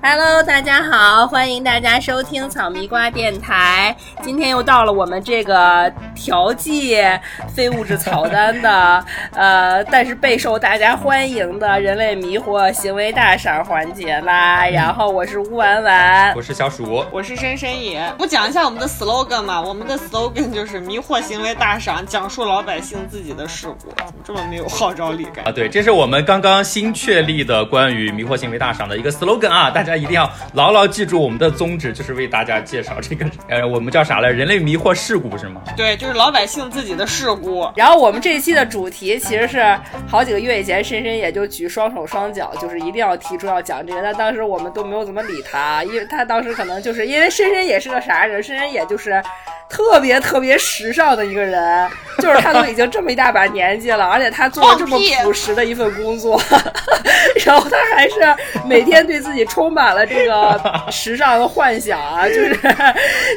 Hello，大家好，欢迎大家收听草莓瓜电台。今天又到了我们这个调剂非物质草单的，呃，但是备受大家欢迎的人类迷惑行为大赏环节啦。然后我是乌丸丸，我是小鼠，我是深深野。不讲一下我们的 slogan 吗？我们的 slogan 就是迷惑行为大赏，讲述老百姓自己的事故。怎么这么没有号召力感啊？对，这是我们刚刚新确立的关于迷惑行为大赏的一个 slogan 啊，大家一定要牢牢记住我们的宗旨，就是为大家介绍这个，呃，我们叫啥来？人类迷惑事故是吗？对，就是老百姓自己的事故。然后我们这一期的主题其实是好几个月以前，深深也就举双手双脚，就是一定要提出要讲这个，但当时我们都没有怎么理他，因为他当时可能就是因为深深也是个啥人，深深也就是特别特别时尚的一个人，就是他都已经这么一大把年纪了，而且他做了这么朴实的一份工作，然后他还是每天对自己充满了这个时尚的幻想啊，就是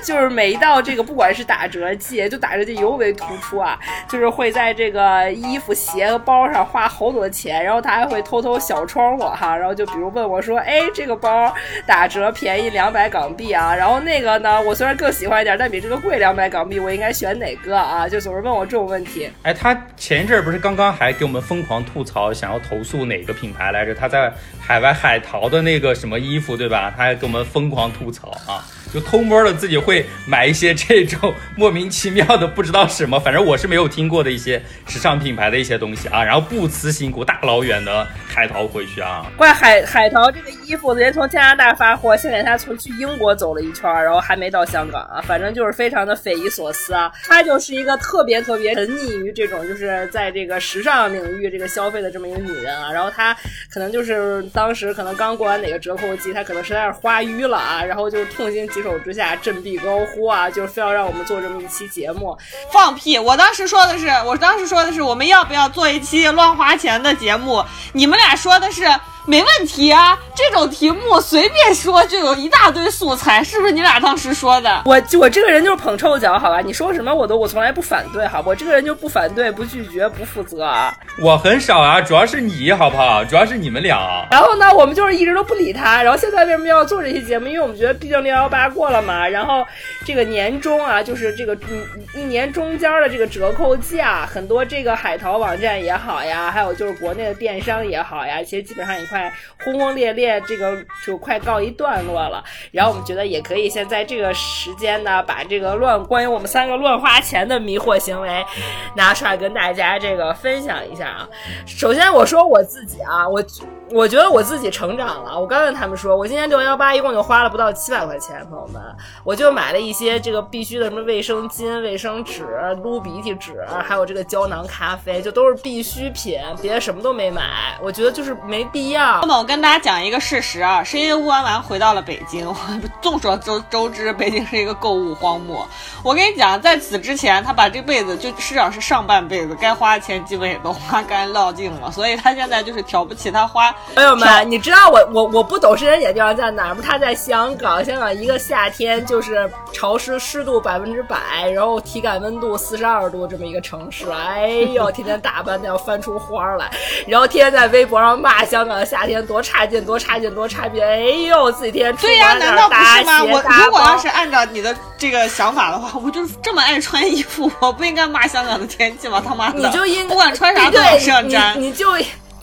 就是每一到这个不管是打折季，就打折季尤为突出啊，就是会在这个衣服、鞋和包上花好多钱，然后他还会偷偷小窗户哈，然后就比如问我说，哎，这个包打折便宜两两百港币啊，然后那个呢，我虽然更喜欢一点，但比这个贵两百港币，我应该选哪个啊？就总是问我这种问题。哎，他前一阵不是刚刚还给我们疯狂吐槽，想要投诉哪个品牌来着？他在海外海淘的那个什么衣服，对吧？他还给我们疯狂吐槽啊。就偷摸的自己会买一些这种 莫名其妙的不知道什么，反正我是没有听过的一些时尚品牌的一些东西啊，然后不辞辛苦大老远的海淘回去啊。怪海海淘这个衣服，人从加拿大发货，现在他从去英国走了一圈，然后还没到香港啊，反正就是非常的匪夷所思啊。她就是一个特别特别沉溺于这种就是在这个时尚领域这个消费的这么一个女人啊。然后她可能就是当时可能刚过完哪个折扣季，他可能实在是花淤了啊，然后就痛心疾。首之下振臂高呼啊，就是非要让我们做这么一期节目，放屁！我当时说的是，我当时说的是，我们要不要做一期乱花钱的节目？你们俩说的是。没问题啊，这种题目随便说就有一大堆素材，是不是你俩当时说的？我我这个人就是捧臭脚，好吧？你说什么我都我从来不反对，好不？我这个人就不反对、不拒绝、不负责啊。我很少啊，主要是你好不好？主要是你们俩。然后后呢，我们就是一直都不理他。然后现在为什么要做这期节目？因为我们觉得毕竟六幺八过了嘛，然后这个年终啊，就是这个一一年中间的这个折扣价，很多这个海淘网站也好呀，还有就是国内的电商也好呀，其实基本上也快轰轰。烈烈，这个就快告一段落了。然后我们觉得也可以先在这个时间呢，把这个乱关于我们三个乱花钱的迷惑行为拿出来跟大家这个分享一下啊。首先我说我自己啊，我我觉得我自己成长了。我刚跟他们说，我今年六幺八一共就花了不到七百块钱，朋友们，我就买了一些这个必须的什么卫生巾、卫生纸、撸鼻涕纸，还有这个胶囊咖啡，就都是必需品，别的什么都没买。我觉得就是没必要。那么我跟大家。讲一个事实啊，是因为乌完完回到了北京。众所周周知，北京是一个购物荒漠。我跟你讲，在此之前，他把这辈子就至少是上半辈子该花的钱基本也都花干落尽了，所以他现在就是挑不起他花。朋友们，你知道我我我不懂深圳眼地方在哪儿吗？他在香港，香港一个夏天就是潮湿湿度百分之百，然后体感温度四十二度这么一个城市。哎呦，天天打扮的要翻出花来，然后天天在微博上骂香港的夏天多差劲。多差劲，多差劲！哎呦，自己天天对呀，难道不是吗？我如果要是按照你的这个想法的话，我就这么爱穿衣服，我不应该骂香港的天气吗？他妈的，你就应不管穿啥都往上粘，你就。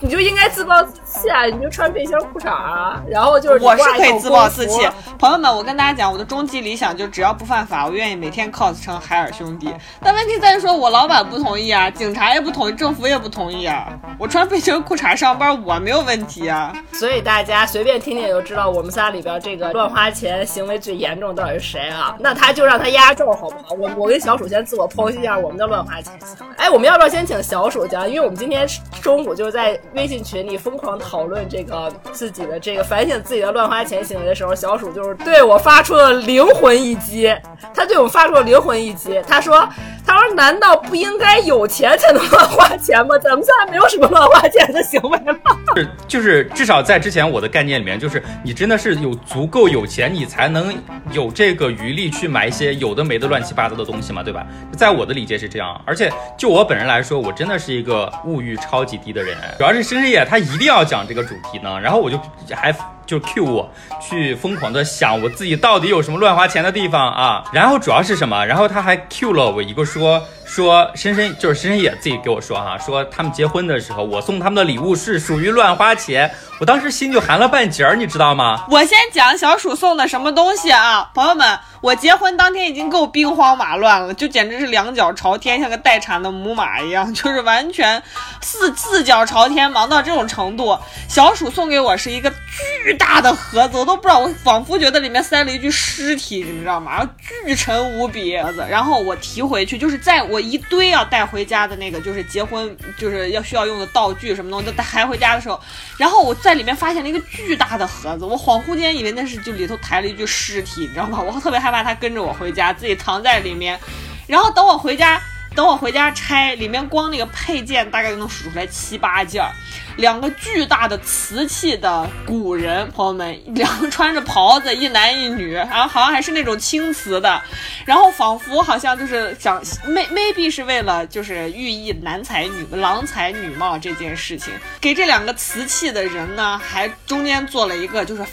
你就应该自暴自弃啊！你就穿背心裤衩啊，然后就是我是可以自暴自弃。朋友们，我跟大家讲，我的终极理想就只要不犯法，我愿意每天 cos 成海尔兄弟。但问题在于说，我老板不同意啊，警察也不同意，政府也不同意啊。我穿背心裤衩上班，我没有问题啊。所以大家随便听听就知道，我们仨里边这个乱花钱行为最严重到底是谁啊？那他就让他压轴好不好？我我跟小鼠先自我剖析一下我们的乱花钱行为。哎，我们要不要先请小鼠讲？因为我们今天中午就是在。微信群里疯狂讨论这个自己的这个反省自己的乱花钱行为的时候，小鼠就是对我发出了灵魂一击。他对我发出了灵魂一击，他说：“他说难道不应该有钱才能乱花钱吗？咱们现在没有什么乱花钱的行为吗？” 是，就是至少在之前我的概念里面，就是你真的是有足够有钱，你才能有这个余力去买一些有的没的乱七八糟的东西嘛，对吧？在我的理解是这样，而且就我本人来说，我真的是一个物欲超级低的人。主要是深深夜他一定要讲这个主题呢，然后我就还就 Q 我去疯狂的想我自己到底有什么乱花钱的地方啊，然后主要是什么？然后他还 Q 了我一个说。说深深就是深深也自己给我说哈，说他们结婚的时候，我送他们的礼物是属于乱花钱，我当时心就寒了半截儿，你知道吗？我先讲小鼠送的什么东西啊，朋友们，我结婚当天已经够兵荒马乱了，就简直是两脚朝天，像个待产的母马一样，就是完全四四脚朝天，忙到这种程度。小鼠送给我是一个巨大的盒子，我都不知道，我仿佛觉得里面塞了一具尸体，你知道吗？然后巨沉无比子，然后我提回去，就是在我。一堆要带回家的那个，就是结婚就是要需要用的道具什么东西，带抬回家的时候，然后我在里面发现了一个巨大的盒子，我恍惚间以为那是就里头抬了一具尸体，你知道吗？我特别害怕他跟着我回家，自己藏在里面，然后等我回家，等我回家拆，里面光那个配件大概就能数出来七八件儿。两个巨大的瓷器的古人，朋友们，两个穿着袍子，一男一女，然后好像还是那种青瓷的，然后仿佛好像就是想，may maybe 是为了就是寓意男才女郎才女貌这件事情，给这两个瓷器的人呢，还中间做了一个，就是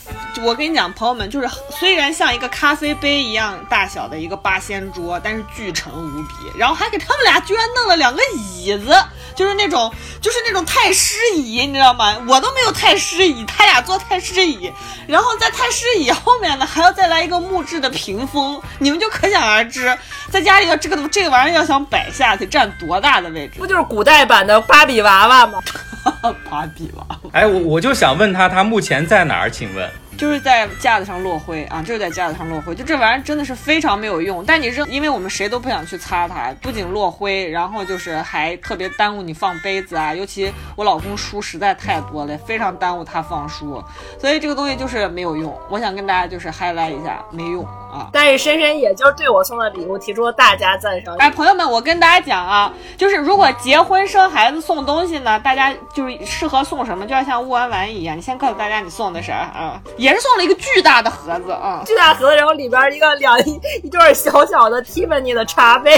我跟你讲，朋友们，就是虽然像一个咖啡杯一样大小的一个八仙桌，但是巨沉无比，然后还给他们俩居然弄了两个椅子，就是那种就是那种太师椅。你知道吗？我都没有太师椅，他俩坐太师椅，然后在太师椅后面呢，还要再来一个木质的屏风，你们就可想而知，在家里要这个这个玩意儿要想摆下，得占多大的位置？不就是古代版的芭比娃娃吗？芭比娃娃。哎，我我就想问他，他目前在哪儿？请问？就是在架子上落灰啊，就是在架子上落灰，就这玩意儿真的是非常没有用。但你扔，因为我们谁都不想去擦它，不仅落灰，然后就是还特别耽误你放杯子啊。尤其我老公书实在太多了，非常耽误他放书，所以这个东西就是没有用。我想跟大家就是 highlight 一下，没用啊。但是深深也就对我送的礼物提出了大家赞赏。哎，朋友们，我跟大家讲啊，就是如果结婚生孩子送东西呢，大家就是适合送什么，就要像乌丸丸一样，你先告诉大家你送的啥啊。也是送了一个巨大的盒子啊，巨大盒子，然后里边一个两一一对小小的 Tiffany 的茶杯。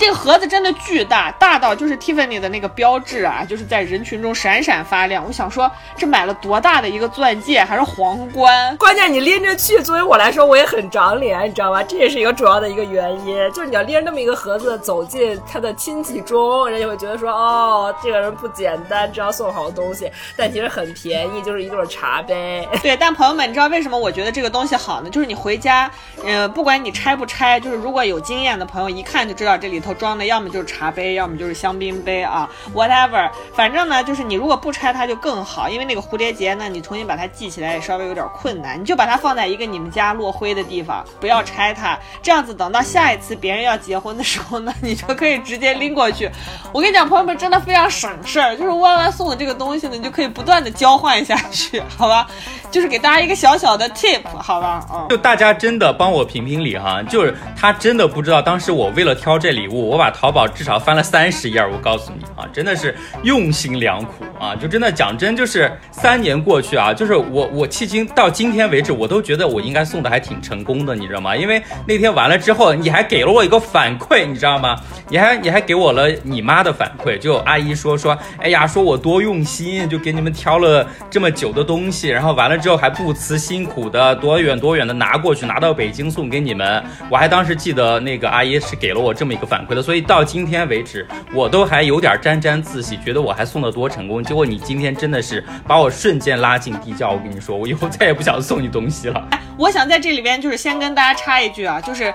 这个盒子真的巨大，大到就是 Tiffany 的那个标志啊，就是在人群中闪闪发亮。我想说，这买了多大的一个钻戒，还是皇冠？关键你拎着去，作为我来说，我也很长脸，你知道吧？这也是一个主要的一个原因，就是你要拎着那么一个盒子走进他的亲戚中，人家会觉得说，哦，这个人不简单，知道送好东西，但其实很便宜，就是一对茶杯。对，但朋友们，你知道为什么我觉得这个东西好呢？就是你回家，嗯，不管你拆不拆，就是如果有经验的朋友，一看就知道这里头。装的要么就是茶杯，要么就是香槟杯啊，whatever，反正呢，就是你如果不拆它就更好，因为那个蝴蝶结呢，你重新把它系起来也稍微有点困难，你就把它放在一个你们家落灰的地方，不要拆它，这样子等到下一次别人要结婚的时候呢，你就可以直接拎过去。我跟你讲，朋友们真的非常省事儿，就是弯弯送的这个东西呢，你就可以不断的交换下去，好吧？就是给大家一个小小的 tip，好吧？就大家真的帮我评评理哈，就是他真的不知道当时我为了挑这礼物。我把淘宝至少翻了三十页，我告诉你啊，真的是用心良苦啊！就真的讲真，就是三年过去啊，就是我我迄今到今天为止，我都觉得我应该送的还挺成功的，你知道吗？因为那天完了之后，你还给了我一个反馈，你知道吗？你还你还给我了你妈的反馈，就阿姨说说，哎呀，说我多用心，就给你们挑了这么久的东西，然后完了之后还不辞辛苦的多远多远的拿过去，拿到北京送给你们。我还当时记得那个阿姨是给了我这么一个反馈。所以到今天为止，我都还有点沾沾自喜，觉得我还送的多成功。结果你今天真的是把我瞬间拉进地窖。我跟你说，我以后再也不想送你东西了。我想在这里边就是先跟大家插一句啊，就是，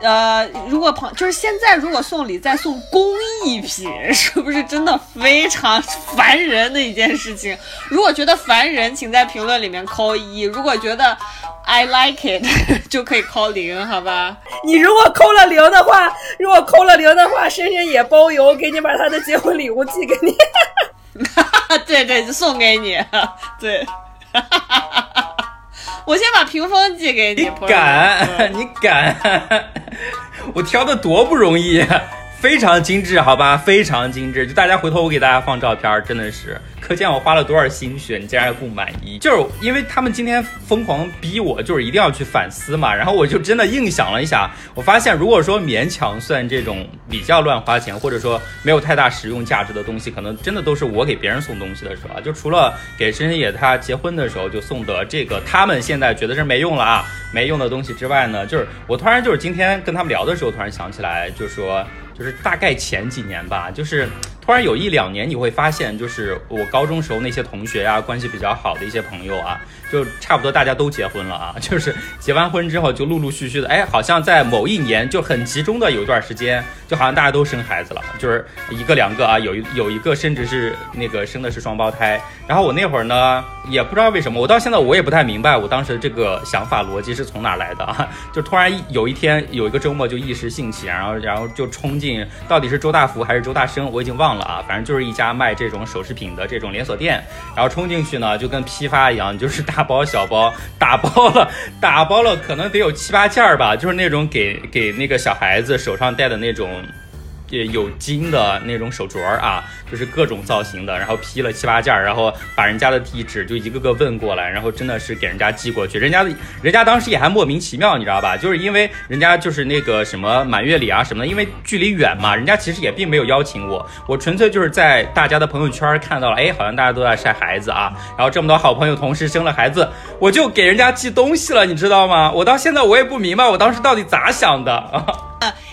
呃，如果朋就是现在如果送礼再送工艺品，是不是真的非常烦人的一件事情？如果觉得烦人，请在评论里面扣一；如果觉得，I like it，就可以扣零，好吧？你如果扣了零的话，如果扣了零的话，深深也包邮，给你把他的结婚礼物寄给你。对对，就送给你。对，我先把屏风寄给你。你敢？你敢？我挑的多不容易。非常精致，好吧，非常精致。就大家回头我给大家放照片，真的是可见我花了多少心血，你竟然还不满意。就是因为他们今天疯狂逼我，就是一定要去反思嘛。然后我就真的硬想了一下，我发现如果说勉强算这种比较乱花钱，或者说没有太大实用价值的东西，可能真的都是我给别人送东西的时候啊。就除了给深深野他结婚的时候就送的这个，他们现在觉得是没用了啊，没用的东西之外呢，就是我突然就是今天跟他们聊的时候，突然想起来，就说。就是大概前几年吧，就是突然有一两年，你会发现，就是我高中时候那些同学啊，关系比较好的一些朋友啊。就差不多大家都结婚了啊，就是结完婚之后就陆陆续续的，哎，好像在某一年就很集中的有一段时间，就好像大家都生孩子了，就是一个两个啊，有一有一个甚至是那个生的是双胞胎。然后我那会儿呢，也不知道为什么，我到现在我也不太明白我当时这个想法逻辑是从哪来的啊，就突然有一天有一个周末就一时兴起，然后然后就冲进到底是周大福还是周大生，我已经忘了啊，反正就是一家卖这种首饰品的这种连锁店，然后冲进去呢就跟批发一样，就是。大包小包打包了，打包了，可能得有七八件儿吧，就是那种给给那个小孩子手上戴的那种。有金的那种手镯啊，就是各种造型的，然后批了七八件，然后把人家的地址就一个个问过来，然后真的是给人家寄过去。人家人家当时也还莫名其妙，你知道吧？就是因为人家就是那个什么满月礼啊什么的，因为距离远嘛，人家其实也并没有邀请我，我纯粹就是在大家的朋友圈看到了，哎，好像大家都在晒孩子啊，然后这么多好朋友同时生了孩子，我就给人家寄东西了，你知道吗？我到现在我也不明白我当时到底咋想的啊。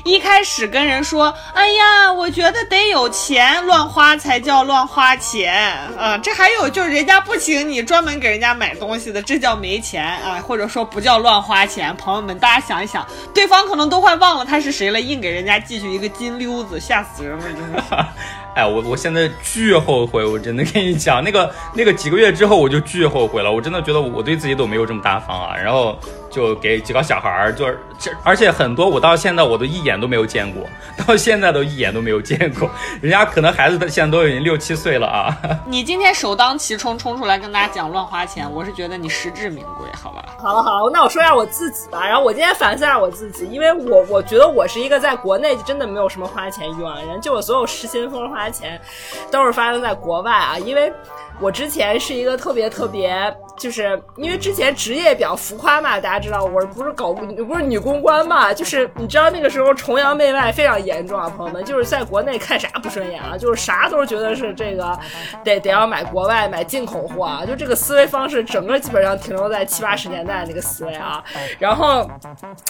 一开始跟人说，哎呀，我觉得得有钱乱花才叫乱花钱啊！这还有就是人家不请你，专门给人家买东西的，这叫没钱啊，或者说不叫乱花钱。朋友们，大家想一想，对方可能都快忘了他是谁了，硬给人家寄去一个金溜子，吓死人了，真是。哎，我我现在巨后悔，我真的跟你讲，那个那个几个月之后我就巨后悔了，我真的觉得我对自己都没有这么大方啊，然后就给几个小孩儿，就是这，而且很多我到现在我都一眼都没有见过，到现在都一眼都没有见过，人家可能孩子现在都已经六七岁了啊。你今天首当其冲冲出来跟大家讲乱花钱，我是觉得你实至名归，好吧？好了好了，那我说一下我自己吧，然后我今天反思一下我自己，因为我我觉得我是一个在国内真的没有什么花钱欲望的人，就我所有失心疯花。钱都是发生在国外啊，因为我之前是一个特别特别。就是因为之前职业比较浮夸嘛，大家知道我不是搞不是女公关嘛，就是你知道那个时候崇洋媚外非常严重啊，朋友们，就是在国内看啥不顺眼啊，就是啥都是觉得是这个得得要买国外买进口货啊，就这个思维方式整个基本上停留在七八十年代那个思维啊。然后，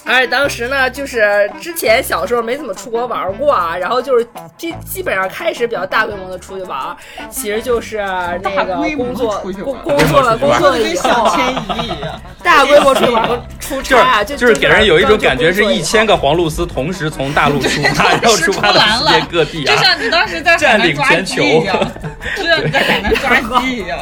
而且当时呢，就是之前小时候没怎么出国玩过啊，然后就是基基本上开始比较大规模的出去玩，其实就是那个工作工工作了工作。跟小迁移一样，大规模出玩出差啊，就就是给人有一种感觉，是一千个黄露丝同时从大陆出发，然后出发到世界各地啊，就像你当时在占领全球一样，就像你在海南抓鸡一样。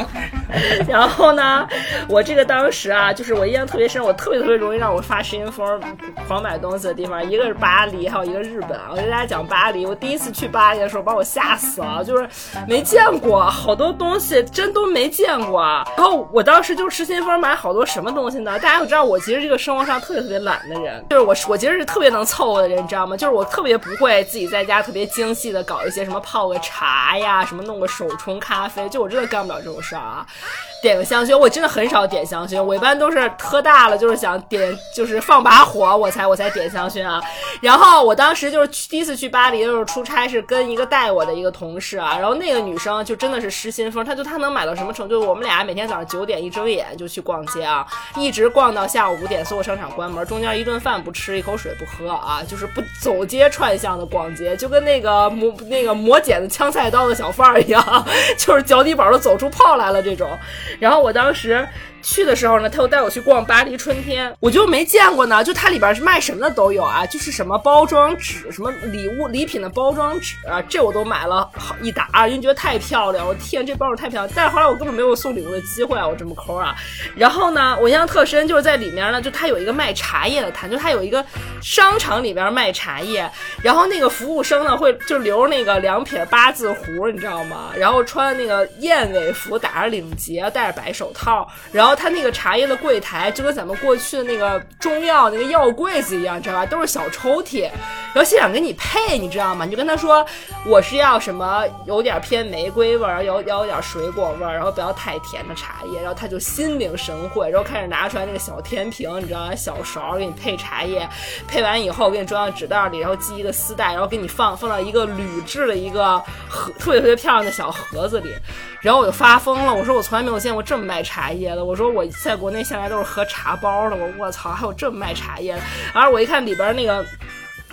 然后呢，我这个当时啊，就是我印象特别深，我特别特别容易让我发失心疯、狂买东西的地方，一个是巴黎，还有一个日本。我跟大家讲巴黎，我第一次去巴黎的时候，把我吓死了，就是没见过好多东西，真都没见过。然后我当时就失心疯买好多什么东西呢？大家都知道我其实这个生活上特别特别懒的人，就是我我其实是特别能凑合的人，你知道吗？就是我特别不会自己在家特别精细的搞一些什么泡个茶呀，什么弄个手冲咖啡，就我真的干不了这种事儿啊。Bye. 点个香薰，我真的很少点香薰，我一般都是喝大了，就是想点，就是放把火，我才我才点香薰啊。然后我当时就是去第一次去巴黎的时候出差，是跟一个带我的一个同事啊，然后那个女生就真的是失心疯，她就她能买到什么程度？我们俩每天早上九点一睁眼就去逛街啊，一直逛到下午五点，所有商场关门，中间一顿饭不吃，一口水不喝啊，就是不走街串巷的逛街，就跟那个磨那个磨剪子枪菜刀的小贩儿一样，就是脚底板都走出泡来了这种。然后我当时。去的时候呢，他又带我去逛巴黎春天，我就没见过呢。就它里边是卖什么的都有啊，就是什么包装纸、什么礼物礼品的包装纸啊，这我都买了好一沓，因为觉得太漂亮。我天，这包太漂亮！但是后来我根本没有送礼物的机会啊，我这么抠啊。然后呢，我印象特深，就是在里面呢，就它有一个卖茶叶的摊，就它有一个商场里边卖茶叶，然后那个服务生呢会就留那个两撇八字胡，你知道吗？然后穿那个燕尾服，打着领结，戴着白手套，然后他那个茶叶的柜台就跟咱们过去的那个中药那个药柜子一样，知道吧？都是小抽屉，然后现场给你配，你知道吗？你就跟他说我是要什么有点偏玫瑰味儿，有要有点水果味儿，然后不要太甜的茶叶，然后他就心领神会，然后开始拿出来那个小天平，你知道吗？小勺给你配茶叶，配完以后给你装到纸袋里，然后系一个丝带，然后给你放放到一个铝制的一个盒，特别特别漂亮的小盒子里。然后我就发疯了，我说我从来没有见过这么卖茶叶的。我说我在国内向来都是喝茶包的，我我操，还有这么卖茶叶的。然后我一看里边那个，人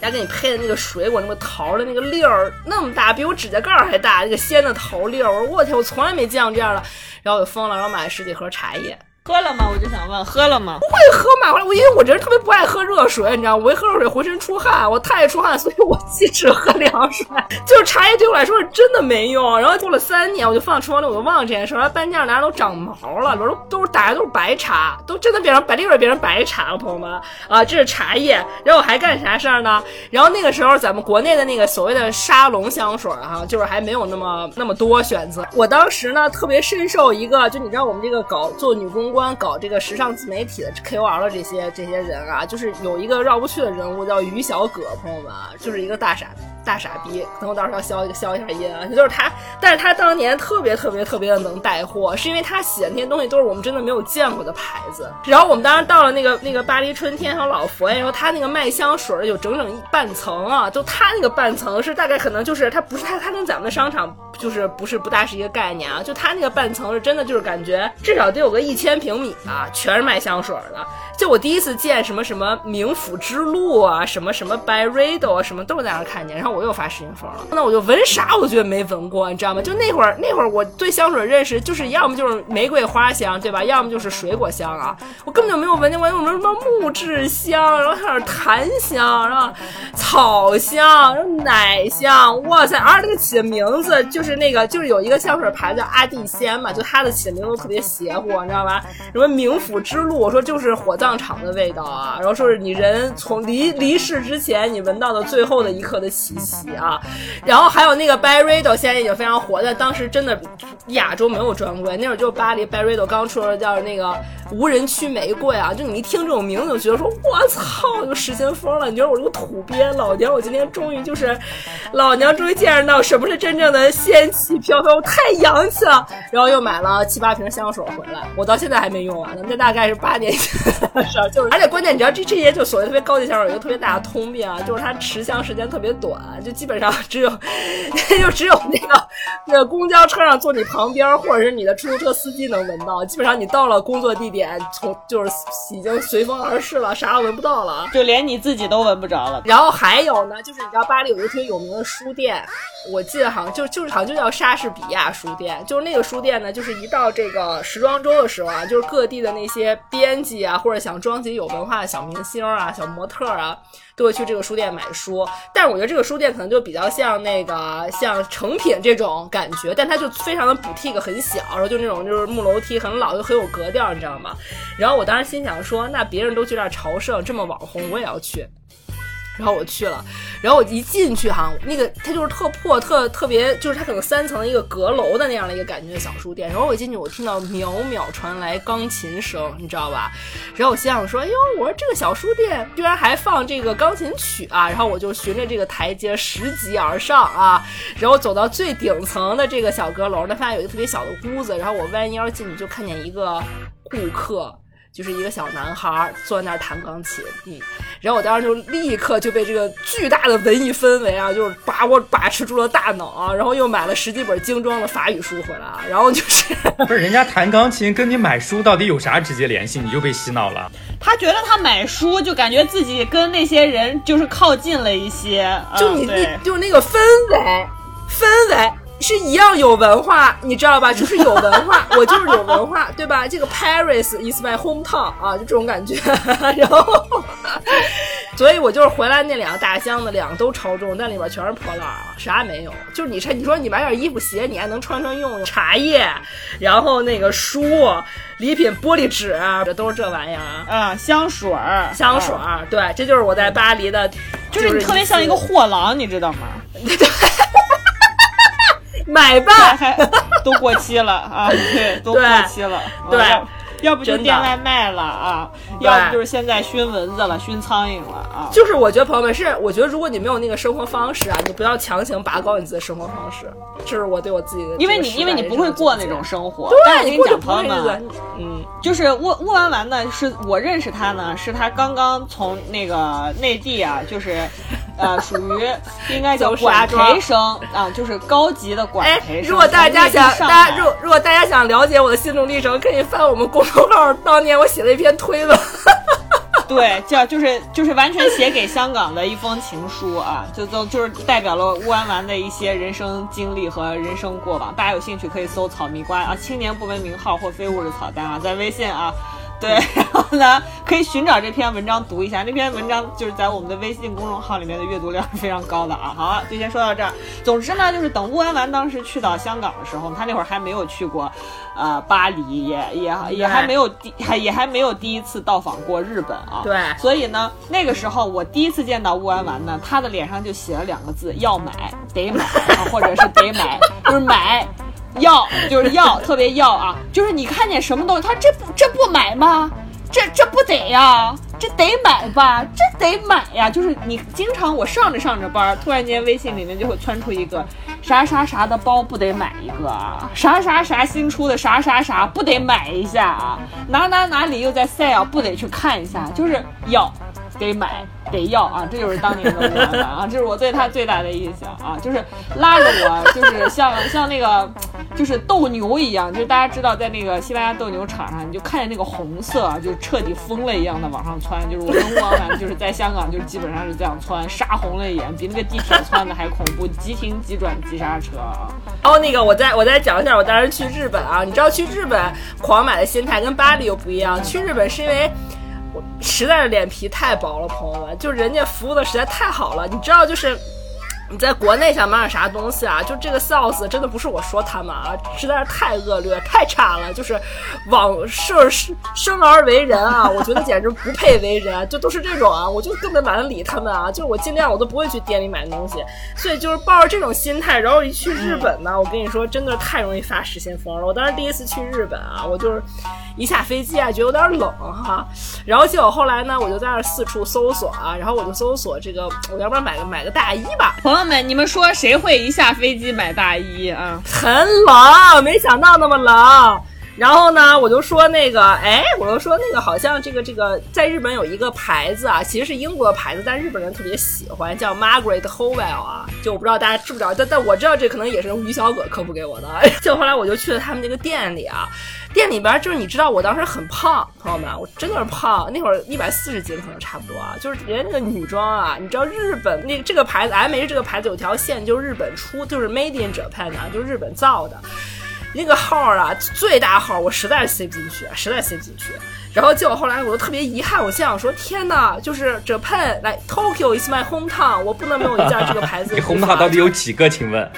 家给你配的那个水果，那个桃的那个粒儿那么大，比我指甲盖还大，那个鲜的桃粒儿，我说我天，我从来没见过这样的。然后我就疯了，然后买了十几盒茶叶。喝了吗？我就想问，喝了吗？不会喝，买回来我因为我这人特别不爱喝热水，你知道吗？我一喝热水浑身出汗，我太爱出汗，所以我既只喝凉水。就是茶叶对我来说是真的没用。然后过了三年，我就放厨房里，我就忘了这件事。然后搬家，哪都长毛了，都都是打的都是白茶，都真的变成白利润变成白茶了，朋友们啊，这是茶叶。然后我还干啥事儿呢？然后那个时候咱们国内的那个所谓的沙龙香水哈，就是还没有那么那么多选择。我当时呢特别深受一个，就你知道我们这个搞做女公。关搞这个时尚自媒体的 KOL 的这些这些人啊，就是有一个绕不去的人物叫于小葛，朋友们啊，就是一个大傻逼。大傻逼。可能我到时候要消一个消一下音啊，就是他，但是他当年特别特别特别的能带货，是因为他写的那些东西都是我们真的没有见过的牌子。然后我们当时到了那个那个巴黎春天还有老佛爷，然后他那个卖香水有整整一半层啊，就他那个半层是大概可能就是他不是他他跟咱们的商场就是不是不大是一个概念啊，就他那个半层是真的就是感觉至少得有个一千。平米啊，全是卖香水的。就我第一次见什么什么冥府之路啊，什么什么 Byredo 啊，什么都是在那看见。然后我又发视频疯了，那我就闻啥我都觉得没闻过，你知道吗？就那会儿那会儿我对香水认识就是要么就是玫瑰花香，对吧？要么就是水果香啊。我根本就没有闻见过有什么什么木质香，然后还有檀香，然后草香，然后奶香。哇塞！而且那个起的名字就是那个就是有一个香水牌子叫阿蒂仙嘛，就它的起的名字都特别邪乎，你知道吧？什么冥府之路，我说就是火葬场的味道啊，然后说是你人从离离世之前，你闻到的最后的一刻的气息啊，然后还有那个 byredo 现在已经非常火，但当时真的亚洲没有专柜，那会儿就巴黎 byredo 刚出的叫那个无人区玫瑰啊，就你一听这种名字就觉得说我操，就失心疯了，你觉得我这个土鳖老娘，我今天终于就是老娘终于见识到什么是真正的仙气飘飘，太洋气了，然后又买了七八瓶香水回来，我到现在还没。用完呢，那大概是八年前的事儿，就是而且关键你知道这这些就所谓特别高级香水有一个特别大的通病啊，就是它持香时间特别短，就基本上只有 就只有那个那个公交车上坐你旁边或者是你的出租车司机能闻到，基本上你到了工作地点，从就是已经随风而逝了，啥都闻不到了，就连你自己都闻不着了。然后还有呢，就是你知道巴黎有一个特别有名的书店，我记得好像就就是好像就叫莎士比亚书店，就是那个书店呢，就是一到这个时装周的时候啊，就是。各地的那些编辑啊，或者想装起有文化的小明星啊、小模特啊，都会去这个书店买书。但是我觉得这个书店可能就比较像那个像成品这种感觉，但它就非常的补替个很小，然后就那种就是木楼梯很老又很有格调，你知道吗？然后我当时心想说，那别人都去那儿朝圣，这么网红，我也要去。然后我去了，然后我一进去哈，那个它就是特破、特特别，就是它可能三层一个阁楼的那样的一个感觉的小书店。然后我进去，我听到秒秒传来钢琴声，你知道吧？然后我心想说，哎呦，我说这个小书店居然还放这个钢琴曲啊！然后我就循着这个台阶拾级而上啊，然后走到最顶层的这个小阁楼，那发现有一个特别小的屋子，然后我弯腰进去就看见一个顾客。就是一个小男孩坐在那儿弹钢琴，嗯，然后我当时就立刻就被这个巨大的文艺氛围啊，就是把我把持住了大脑啊，然后又买了十几本精装的法语书回来啊，然后就是 不是人家弹钢琴跟你买书到底有啥直接联系？你就被洗脑了？他觉得他买书就感觉自己跟那些人就是靠近了一些，就你那就那个氛围氛围。是一样有文化，你知道吧？就是有文化，我就是有文化，对吧？这个 Paris is my hometown 啊，就这种感觉。然后，所以我就是回来那两个大箱子，两个都超重，但里边全是破烂啊，啥也没有。就是你穿，你说你买点衣服鞋，你还能穿穿用用。茶叶，然后那个书、礼品、玻璃纸，这都是这玩意儿啊。啊，香水儿，香水儿，对，这就是我在巴黎的，就是你特别像一个货郎，你知道吗？对。买吧，还 都过期了啊！对，都过期了。对，要不就点外卖了啊，要不就是现在熏蚊子了，熏苍蝇了啊。就是我觉得朋友们是，我觉得如果你没有那个生活方式啊，你不要强行拔高你自己的生活方式。这是我对我自己的，因为你因为你不会过那种生活。对，我跟你讲，朋友们，嗯，就是乌乌丸丸呢，是我认识他呢，是他刚刚从那个内地啊，就是。呃，属于应该叫 管培生啊，就是高级的管培生。如果大家想，大家如如果大家想了解我的心路历程，可以翻我们公众号，当年我写了一篇推文。对，叫就是就是完全写给香港的一封情书啊，就就就是代表了乌丸丸的一些人生经历和人生过往。大家有兴趣可以搜“草蜜瓜”啊，青年不文明号或非物质草单啊，在微信啊。对，然后呢，可以寻找这篇文章读一下。那篇文章就是在我们的微信公众号里面的阅读量是非常高的啊。好，就先说到这儿。总之呢，就是等乌安完当时去到香港的时候，他那会儿还没有去过，呃，巴黎，也也 也还没有第还也还没有第一次到访过日本啊。对。所以呢，那个时候我第一次见到乌安完呢，他的脸上就写了两个字：要买，得买，或者是得买，就是买。要就是要 特别要啊，就是你看见什么东西，他这不这不买吗？这这不得呀？这得买吧？这得买呀！就是你经常我上着上着班，突然间微信里面就会窜出一个啥啥啥的包，不得买一个啊？啥啥啥新出的啥啥啥不得买一下啊？哪哪哪里又在 sale，不得去看一下？就是要。得买得要啊，这就是当年的吴老板啊，这是我对他最大的印象啊，就是拉着我，就是像 像那个就是斗牛一样，就是大家知道在那个西班牙斗牛场上，你就看见那个红色啊，就彻底疯了一样的往上窜，就是我跟吴老板就是在香港就是基本上是这样窜，杀红了眼，比那个地铁窜的还恐怖，急停急转急刹车啊。然后那个我再我再讲一下我当时去日本啊，你知道去日本狂买的心态跟巴黎又不一样，去日本是因为。我实在是脸皮太薄了，朋友们，就人家服务的实在太好了，你知道，就是你在国内想买点啥东西啊，就这个 sales 真的不是我说他们啊，实在是太恶劣、太差了，就是往生生而为人啊，我觉得简直不配为人，就都是这种啊，我就根本懒得理他们啊，就是我尽量我都不会去店里买东西，所以就是抱着这种心态，然后一去日本呢，我跟你说，真的太容易发失心疯了。我当时第一次去日本啊，我就是。一下飞机啊，觉得有点冷哈，然后结果后来呢，我就在那四处搜索啊，然后我就搜索这个，我要不然买个买个大衣吧。友们，你们说谁会一下飞机买大衣啊？很冷，没想到那么冷。然后呢，我就说那个，哎，我就说那个，好像这个这个，在日本有一个牌子啊，其实是英国的牌子，但日本人特别喜欢，叫 Margaret Howell 啊，就我不知道大家知不知道，但但我知道这可能也是于小葛科普给我的。就后来我就去了他们那个店里啊，店里边就是你知道我当时很胖，朋友们，我真的是胖，那会儿一百四十斤可能差不多啊，就是人家那个女装啊，你知道日本那这个牌子 M H 这个牌子有条线就是日本出，就是 Made in Japan 啊，就是日本造的。那个号啊，最大号，我实在是塞不进去，实在塞不进去。然后结果后来，我就特别遗憾，我心想说：天哪，就是 Japan 来 Tokyo is my hometown，我不能没有一件这个牌子。你 hometown 到底有几个？请问，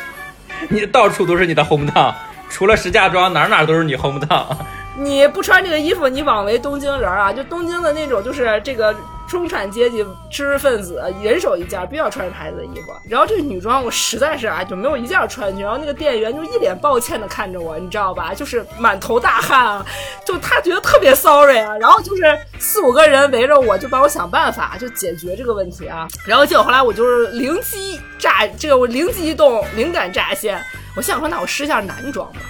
你到处都是你的 hometown，除了石家庄，哪哪都是你 hometown。你不穿这个衣服，你枉为东京人啊！就东京的那种，就是这个。中产阶级知识分子人手一件，必须要穿这牌子的衣服。然后这个女装我实在是啊，就没有一件穿去。然后那个店员就一脸抱歉的看着我，你知道吧？就是满头大汗啊，就他觉得特别 sorry 啊。然后就是四五个人围着我，就帮我想办法，就解决这个问题啊。然后结果后来我就是灵机乍，这个我灵机一动，灵感乍现，我想说那我试一下男装吧。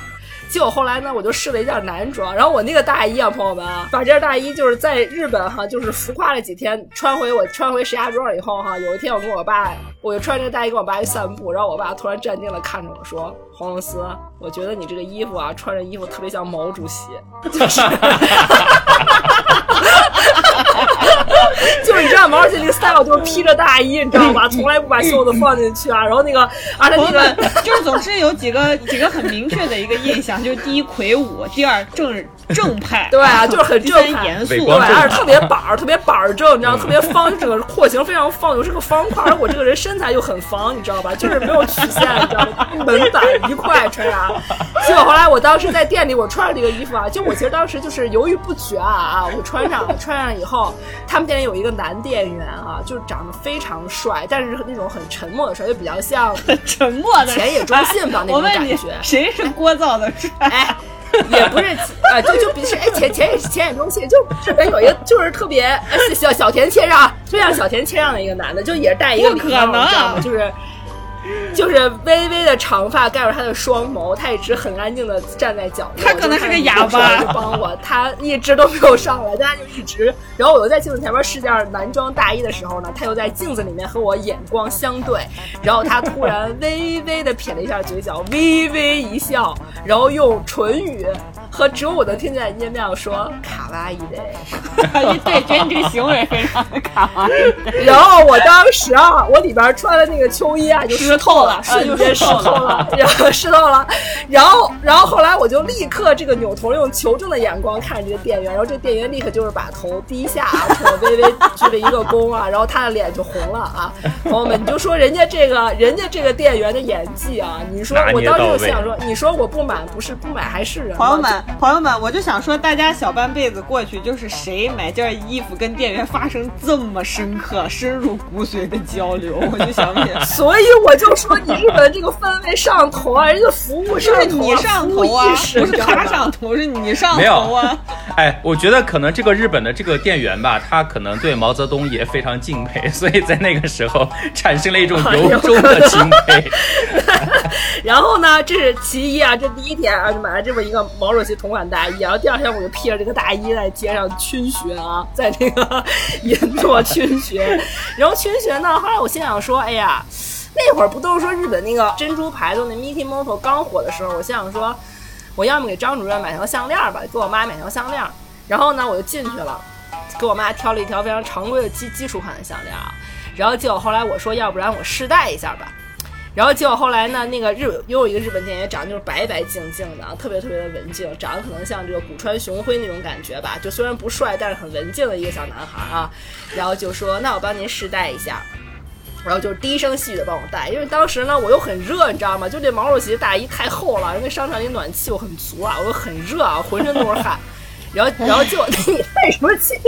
结果后来呢，我就试了一件男装，然后我那个大衣啊，朋友们啊，把这件大衣就是在日本哈，就是浮夸了几天，穿回我穿回石家庄以后哈，有一天我跟我爸，我就穿着大衣跟我爸去散步，然后我爸突然站定了看着我说：“黄龙思，我觉得你这个衣服啊，穿着衣服特别像毛主席。”就是。就是你知道毛主席那个 style 就是披着大衣，你知道吧？从来不把袖子放进去啊。然后那个，而且那个就是总是有几个几个很明确的一个印象，就是第一魁梧，第二正正派，对啊，就是很正派严肃，对，而且特别板儿，特别板儿正，你知道，特别方，整个廓形非常方，又是个方块。而我这个人身材又很方，你知道吧？就是没有曲线，你知道吗？门板一块穿啥？结果后来我当时在店里，我穿上这个衣服啊，就我其实当时就是犹豫不决啊啊！我穿上了，穿上以后，他们店里有一个男店员啊，就是长得非常帅，但是那种很沉默的帅，就比较像 沉默的前野中信吧那种感觉。谁是聒噪的帅？哎，也不是啊，就就比是哎前前野前野中信，就这边有一个就是特别小小田切让，就像小田切让的一个男的，就也是戴一个礼帽，你知道吗？就是。就是微微的长发盖住他的双眸，他一直很安静的站在角落。他可能是个哑巴。帮我，他一直都没有上来，他就一直。然后我又在镜子前面试件男装大衣的时候呢，他又在镜子里面和我眼光相对。然后他突然微微的撇了一下嘴角，微微一笑，然后用唇语和只有我能听见的音量说：“卡哇伊的。” 对，觉得你这个行为非常的卡哇伊。然后我当时啊，我里边穿的那个秋衣啊，就湿透了，瞬间湿透了，然后湿透了。然后，然后后来我就立刻这个扭头用求证的眼光看着这个店员，然后这店员立刻就是把头低下，冲我微微鞠了一个躬啊，然后他的脸就红了啊。朋友们，你就说人家这个人家这个店员的演技啊，你说我当时就想说，你说我不买不是不买还是人？朋友们，朋友们，我就想说，大家小半辈子过去，就是谁买件衣服跟店员发生这么深刻、深入骨髓的交流，我就想问，所以我就说你日本这个氛围上头啊，人家服务是你上头啊，不是他上头，是你上头啊。哎，我觉得可能这个日本的这个店员吧，他可能对毛泽东也非常敬佩，所以在那个时候产生了一种由衷的敬佩。然后呢，这是其一啊，这第一天啊，就买了这么一个毛主席同款大衣，然后第二天我就披着这个大衣在街上群学啊，在这个银座群学。然后群学呢，后来我心想说，哎呀。那会儿不都是说日本那个珍珠牌子那 Mikimoto 刚火的时候，我心想说，我要么给张主任买条项链吧，给我妈买条项链。然后呢，我就进去了，给我妈挑了一条非常常规的基基础款的项链啊。然后结果后来我说，要不然我试戴一下吧。然后结果后来呢，那个日又有一个日本店员，长得就是白白净净的啊，特别特别的文静，长得可能像这个古川雄辉那种感觉吧，就虽然不帅，但是很文静的一个小男孩啊。然后就说，那我帮您试戴一下。然后就低声细语的帮我戴，因为当时呢我又很热，你知道吗？就这毛主席大衣太厚了，因为商场里暖气又很足啊，我又很热啊，浑身都是汗。然后，然后就你带什么气？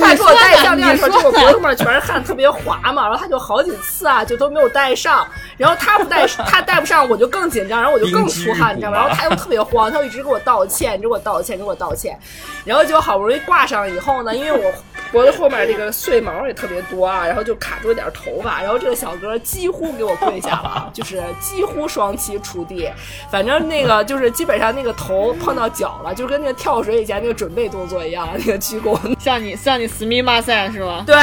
他给我戴项链的时候，就我脖子上面全是汗，特别滑嘛。然后他就好几次啊，就都没有戴上。然后他不戴，他戴不上，我就更紧张，然后我就更出汗，你知道吗？然后他又特别慌，他就一直给我道歉，一直给我道歉，给我道歉。然后就好不容易挂上以后呢，因为我脖子后面这个碎毛也特别多啊，然后就卡住一点头发。然后这个小哥几乎给我跪下了，就是几乎双膝触地，反正那个就是基本上那个头碰到脚了，就跟那个跳水以前。那个准备动作一样，那个鞠躬，像你像你斯密马赛是吗？对，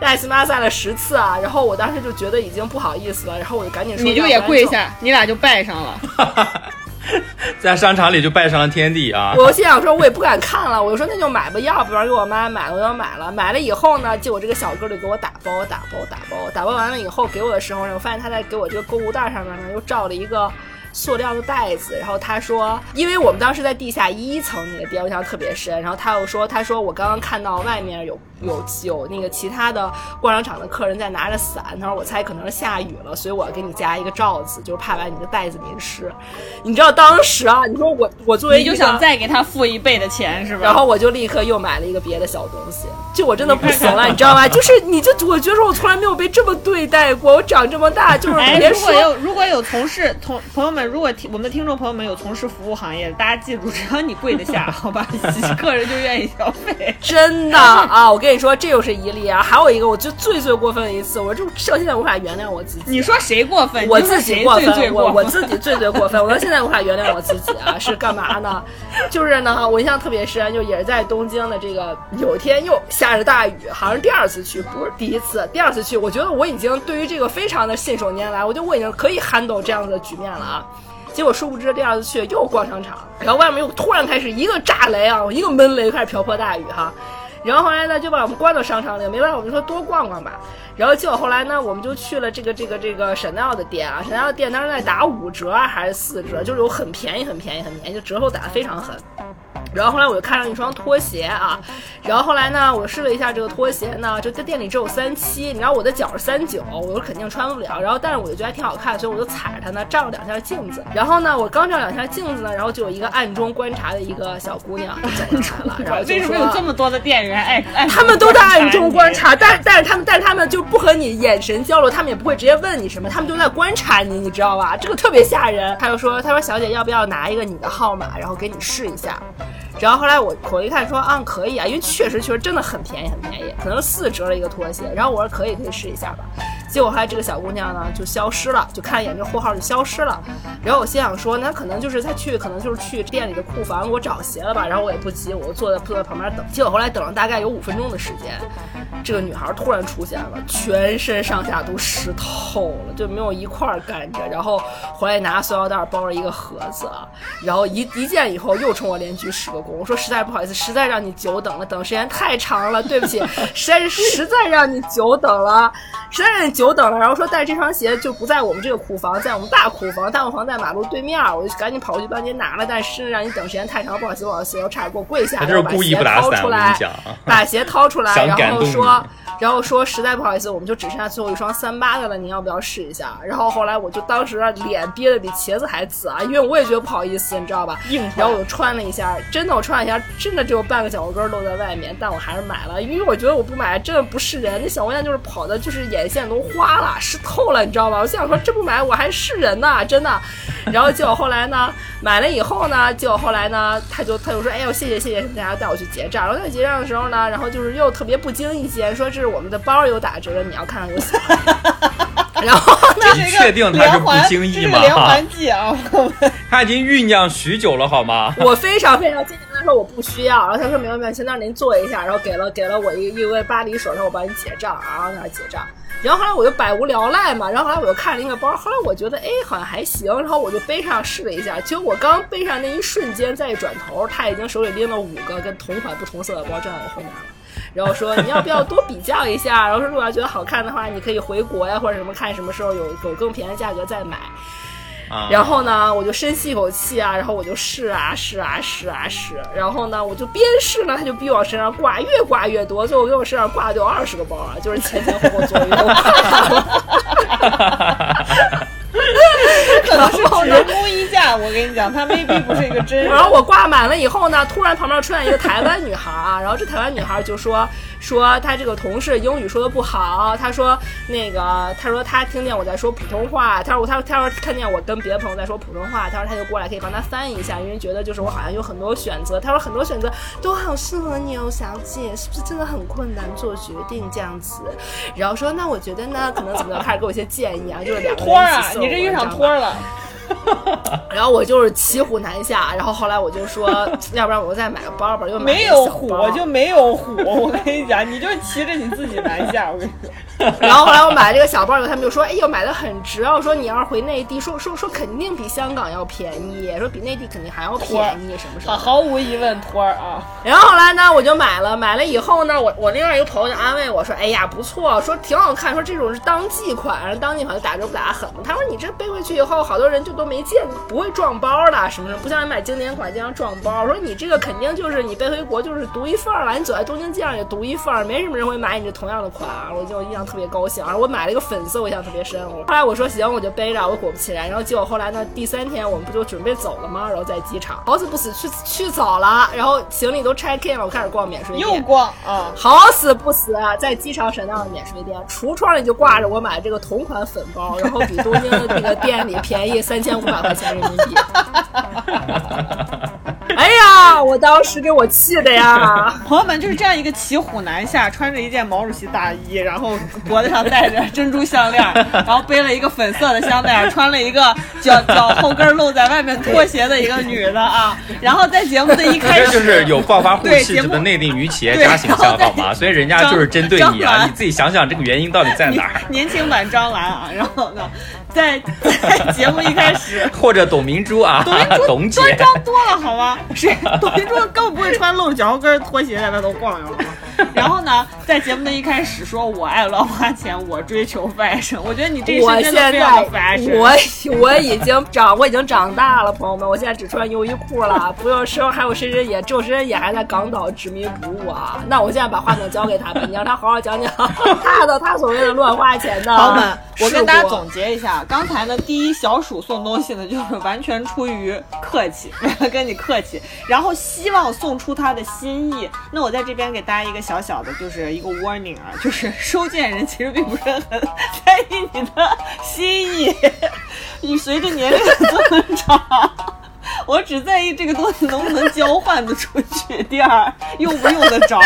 戴斯马赛了十次啊，然后我当时就觉得已经不好意思了，然后我就赶紧说，你就也跪下，你俩就拜上了，在商场里就拜上了天地啊！我心想说，我也不敢看了，我就说那就买吧，要不然给我妈买了，我就买了。买了以后呢，结果这个小哥就给我打包，打包，打包，打包完了以后给我的时候呢，我发现他在给我这个购物袋上面呢又照了一个。塑料的袋子，然后他说，因为我们当时在地下一层那个店，我印象特别深。然后他又说，他说我刚刚看到外面有有有那个其他的逛商场的客人在拿着伞，他说我猜可能是下雨了，所以我要给你加一个罩子，就是怕把你的袋子淋湿。你知道当时啊，你说我我作为你就想再给他付一倍的钱是吧？然后我就立刻又买了一个别的小东西，就我真的不行了，你知道吗？就是你就我觉得我从来没有被这么对待过，我长这么大就是 别说。如果有如果有从事同朋友们。如果听我们的听众朋友们有从事服务行业的，大家记住，只要你跪得下，好吧，客人就愿意消费。真的啊，我跟你说，这又是一例啊。还有一个，我就最最过分的一次，我就到现在无法原谅我自己。你说谁过分？我自己过分，我我自己最最过分。我到现在无法原谅我自己啊，是干嘛呢？就是呢，我印象特别深，就也是在东京的这个有一天又下着大雨，好像是第二次去，不是第一次，第二次去，我觉得我已经对于这个非常的信手拈来，我觉得我已经可以 handle 这样子的局面了啊。结果殊不知，第二次去又逛商场，然后外面又突然开始一个炸雷啊，一个闷雷，开始瓢泼大雨哈。然后后来呢，就把我们关到商场里，没办法，我们就说多逛逛吧。然后结果后来呢，我们就去了这个这个这个 Chanel 的店啊，Chanel 的店当时在打五折还是四折，就是有很便宜很便宜很便宜，就折扣打得非常狠。然后后来我就看上一双拖鞋啊，然后后来呢，我试了一下这个拖鞋呢，就在店里只有三七，你知道我的脚是三九，我说肯定穿不了。然后但是我就觉得还挺好看，所以我就踩着它呢，照了两下镜子。然后呢，我刚照两下镜子呢，然后就有一个暗中观察的一个小姑娘走出来了，然后为什么有这。么多的店员爱爱？他们都在暗中观察，但但是他们但是他们就不和你眼神交流，他们也不会直接问你什么，他们就在观察你，你知道吧？这个特别吓人。他就说，他说小姐要不要拿一个你的号码，然后给你试一下。然后后来我我一看说啊可以啊，因为确实确实真的很便宜很便宜，可能四折的一个拖鞋。然后我说可以可以试一下吧。结果后来这个小姑娘呢就消失了，就看一眼这货号就消失了。然后我心想说，那可能就是她去，可能就是去店里的库房给我找鞋了吧。然后我也不急，我就坐在坐在旁边等。结果后来等了大概有五分钟的时间，这个女孩突然出现了，全身上下都湿透了，就没有一块儿干着。然后回来拿塑料袋包着一个盒子，然后一一见以后又冲我连鞠十个躬。我说实在不好意思，实在让你久等了，等时间太长了，对不起，实在是实在让你久等了，实在让你久等了。然后说，但是这双鞋就不在我们这个库房，在我们大库房，大库房在马路对面，我就赶紧跑过去帮您拿了。但是让你等时间太长，不好意思，不好意思，我差点给我跪下，他就是故意不打伞，然后把鞋掏出来把鞋掏出来，然后说，然后说实在不好意思，我们就只剩下最后一双三八的了，您要不要试一下？然后后来我就当时脸憋得比茄子还紫啊，因为我也觉得不好意思，你知道吧？硬然后我就穿了一下，真的我穿了一下，真的只有半个脚后跟露在外面，但我还是买了，因为我觉得我不买真的不是人。那小姑娘就是跑的，就是眼线都花了，湿透了，你知道吗？我心想说这不买我还是人呢，真的。然后结果后来呢，买了以后呢，结果后来呢，他就他就说，哎呦谢谢谢谢，什么大家带我去结账。然后在结账的时候呢，然后就是又特别不经意间说这是我们的包有打折，你要看看就行。然后呢，这是一个你确定他是不连环经意吗这是连环计啊！他已经酝酿许久了，好吗？我非常非常说我不需要，然后他说没有没有，先让您坐一下，然后给了给了我一个一位巴黎手，说我帮你结账，然后在那结账。然后后来我就百无聊赖嘛，然后后来我又看了一个包，后来我觉得哎好像还行，然后我就背上试了一下，结果我刚背上那一瞬间，再一转头，他已经手里拎了五个跟同款不同色的包站在我后面了。然后说你要不要多比较一下？然后说如果要觉得好看的话，你可以回国呀或者什么，看什么时候有有更便宜的价格再买。啊，然后呢，我就深吸一口气啊，然后我就试啊试啊试啊试，然后呢，我就边试呢，他就逼我身上挂，越挂越多，最后给我身上挂了有二十个包啊，就是前前后后左右 我跟你讲，他未必不是一个真人。然后我挂满了以后呢，突然旁边出现一个台湾女孩啊，然后这台湾女孩就说说她这个同事英语说的不好，她说那个她说她听见我在说普通话，她说她她说看见我跟别的朋友在说普通话，她说她就过来可以帮她翻译一下，因为觉得就是我好像有很多选择，她说很多选择都好适合你哦，小姐，是不是真的很困难做决定这样子？然后说那我觉得呢，可能怎么着，开始给我一些建议啊，就是两个 托儿啊，人一起伺候你这遇上我知道吗托儿了。然后我就是骑虎难下，然后后来我就说，要不然我就再买个包吧，又买没有虎包就没有虎，我跟你讲，你就骑着你自己南下。我跟你说，然后后来我买了这个小包以后，他们就说，哎呦，买的很值啊！我说你要是回内地，说说说肯定比香港要便宜，说比内地肯定还要便宜，什么什么。毫无疑问托儿啊，然后后来呢，我就买了，买了以后呢，我我另外一个朋友就安慰我说，哎呀，不错，说挺好看，说这种是当季款，当季款就打折不打狠。他说你这背回去以后，好多人就都没见，不会撞包的，什么什么，不像你买经典款经常撞包。我说你这个肯定就是你背回国就是独一份儿了，你走在东京街上也独一份儿，没什么人会买你这同样的款啊。我就印象特别高兴，然后我买了一个粉色，我印象特别深。我后来我说行，我就背着，我果不其然，然后结果后来呢，第三天我们不就准备走了吗？然后在机场，好死不死去去早了，然后行李都 check in 了，我开始逛免税店，又逛啊，好死不死，在机场闪亮的免税店，橱窗里就挂着我买这个同款粉包，然后比东京的这个店里便宜三千五百块钱人民币。哎呀，我当时给我气的呀！朋友们就是这样一个骑虎难下，穿着一件毛主席大衣，然后脖子上戴着珍珠项链，然后背了一个粉色的香奈儿，穿了一个脚脚后跟露在外面拖鞋的一个女的啊。然后在节目的一开始，这就是有暴发户对节目气质的内地女企业家形象，好吗？所以人家就是针对你啊，你自己想想这个原因到底在哪儿？年轻版张兰啊，然后呢，在 在节目一开始，或者董明珠啊，董明珠董姐端，庄多了好吗？谁？董明珠根本不会穿露脚后跟拖鞋在那都逛悠，好吗？然后呢，在节目的一开始说我爱乱花钱，我追求 fashion。我觉得你这我是真的现非常的在 fashion。我 我已经长我已经长大了，朋友们，我现在只穿优衣库了，不用说还有深深野，只有深深野还在港岛执迷不悟啊。那我现在把话筒交给他吧，你让他好好讲讲他的他所谓的乱花钱的。朋友们，我跟大家总结一下，刚才呢，第一小鼠送东西呢，就是完全出于客气，为了跟你客气，然后希望送出他的心意。那我在这边给大家一个小小的，就是一个 warning 啊，就是 收件人其实并不是很在意你的心意，你随着年龄的增长。我只在意这个东西能不能交换的出去，第二用不用得着。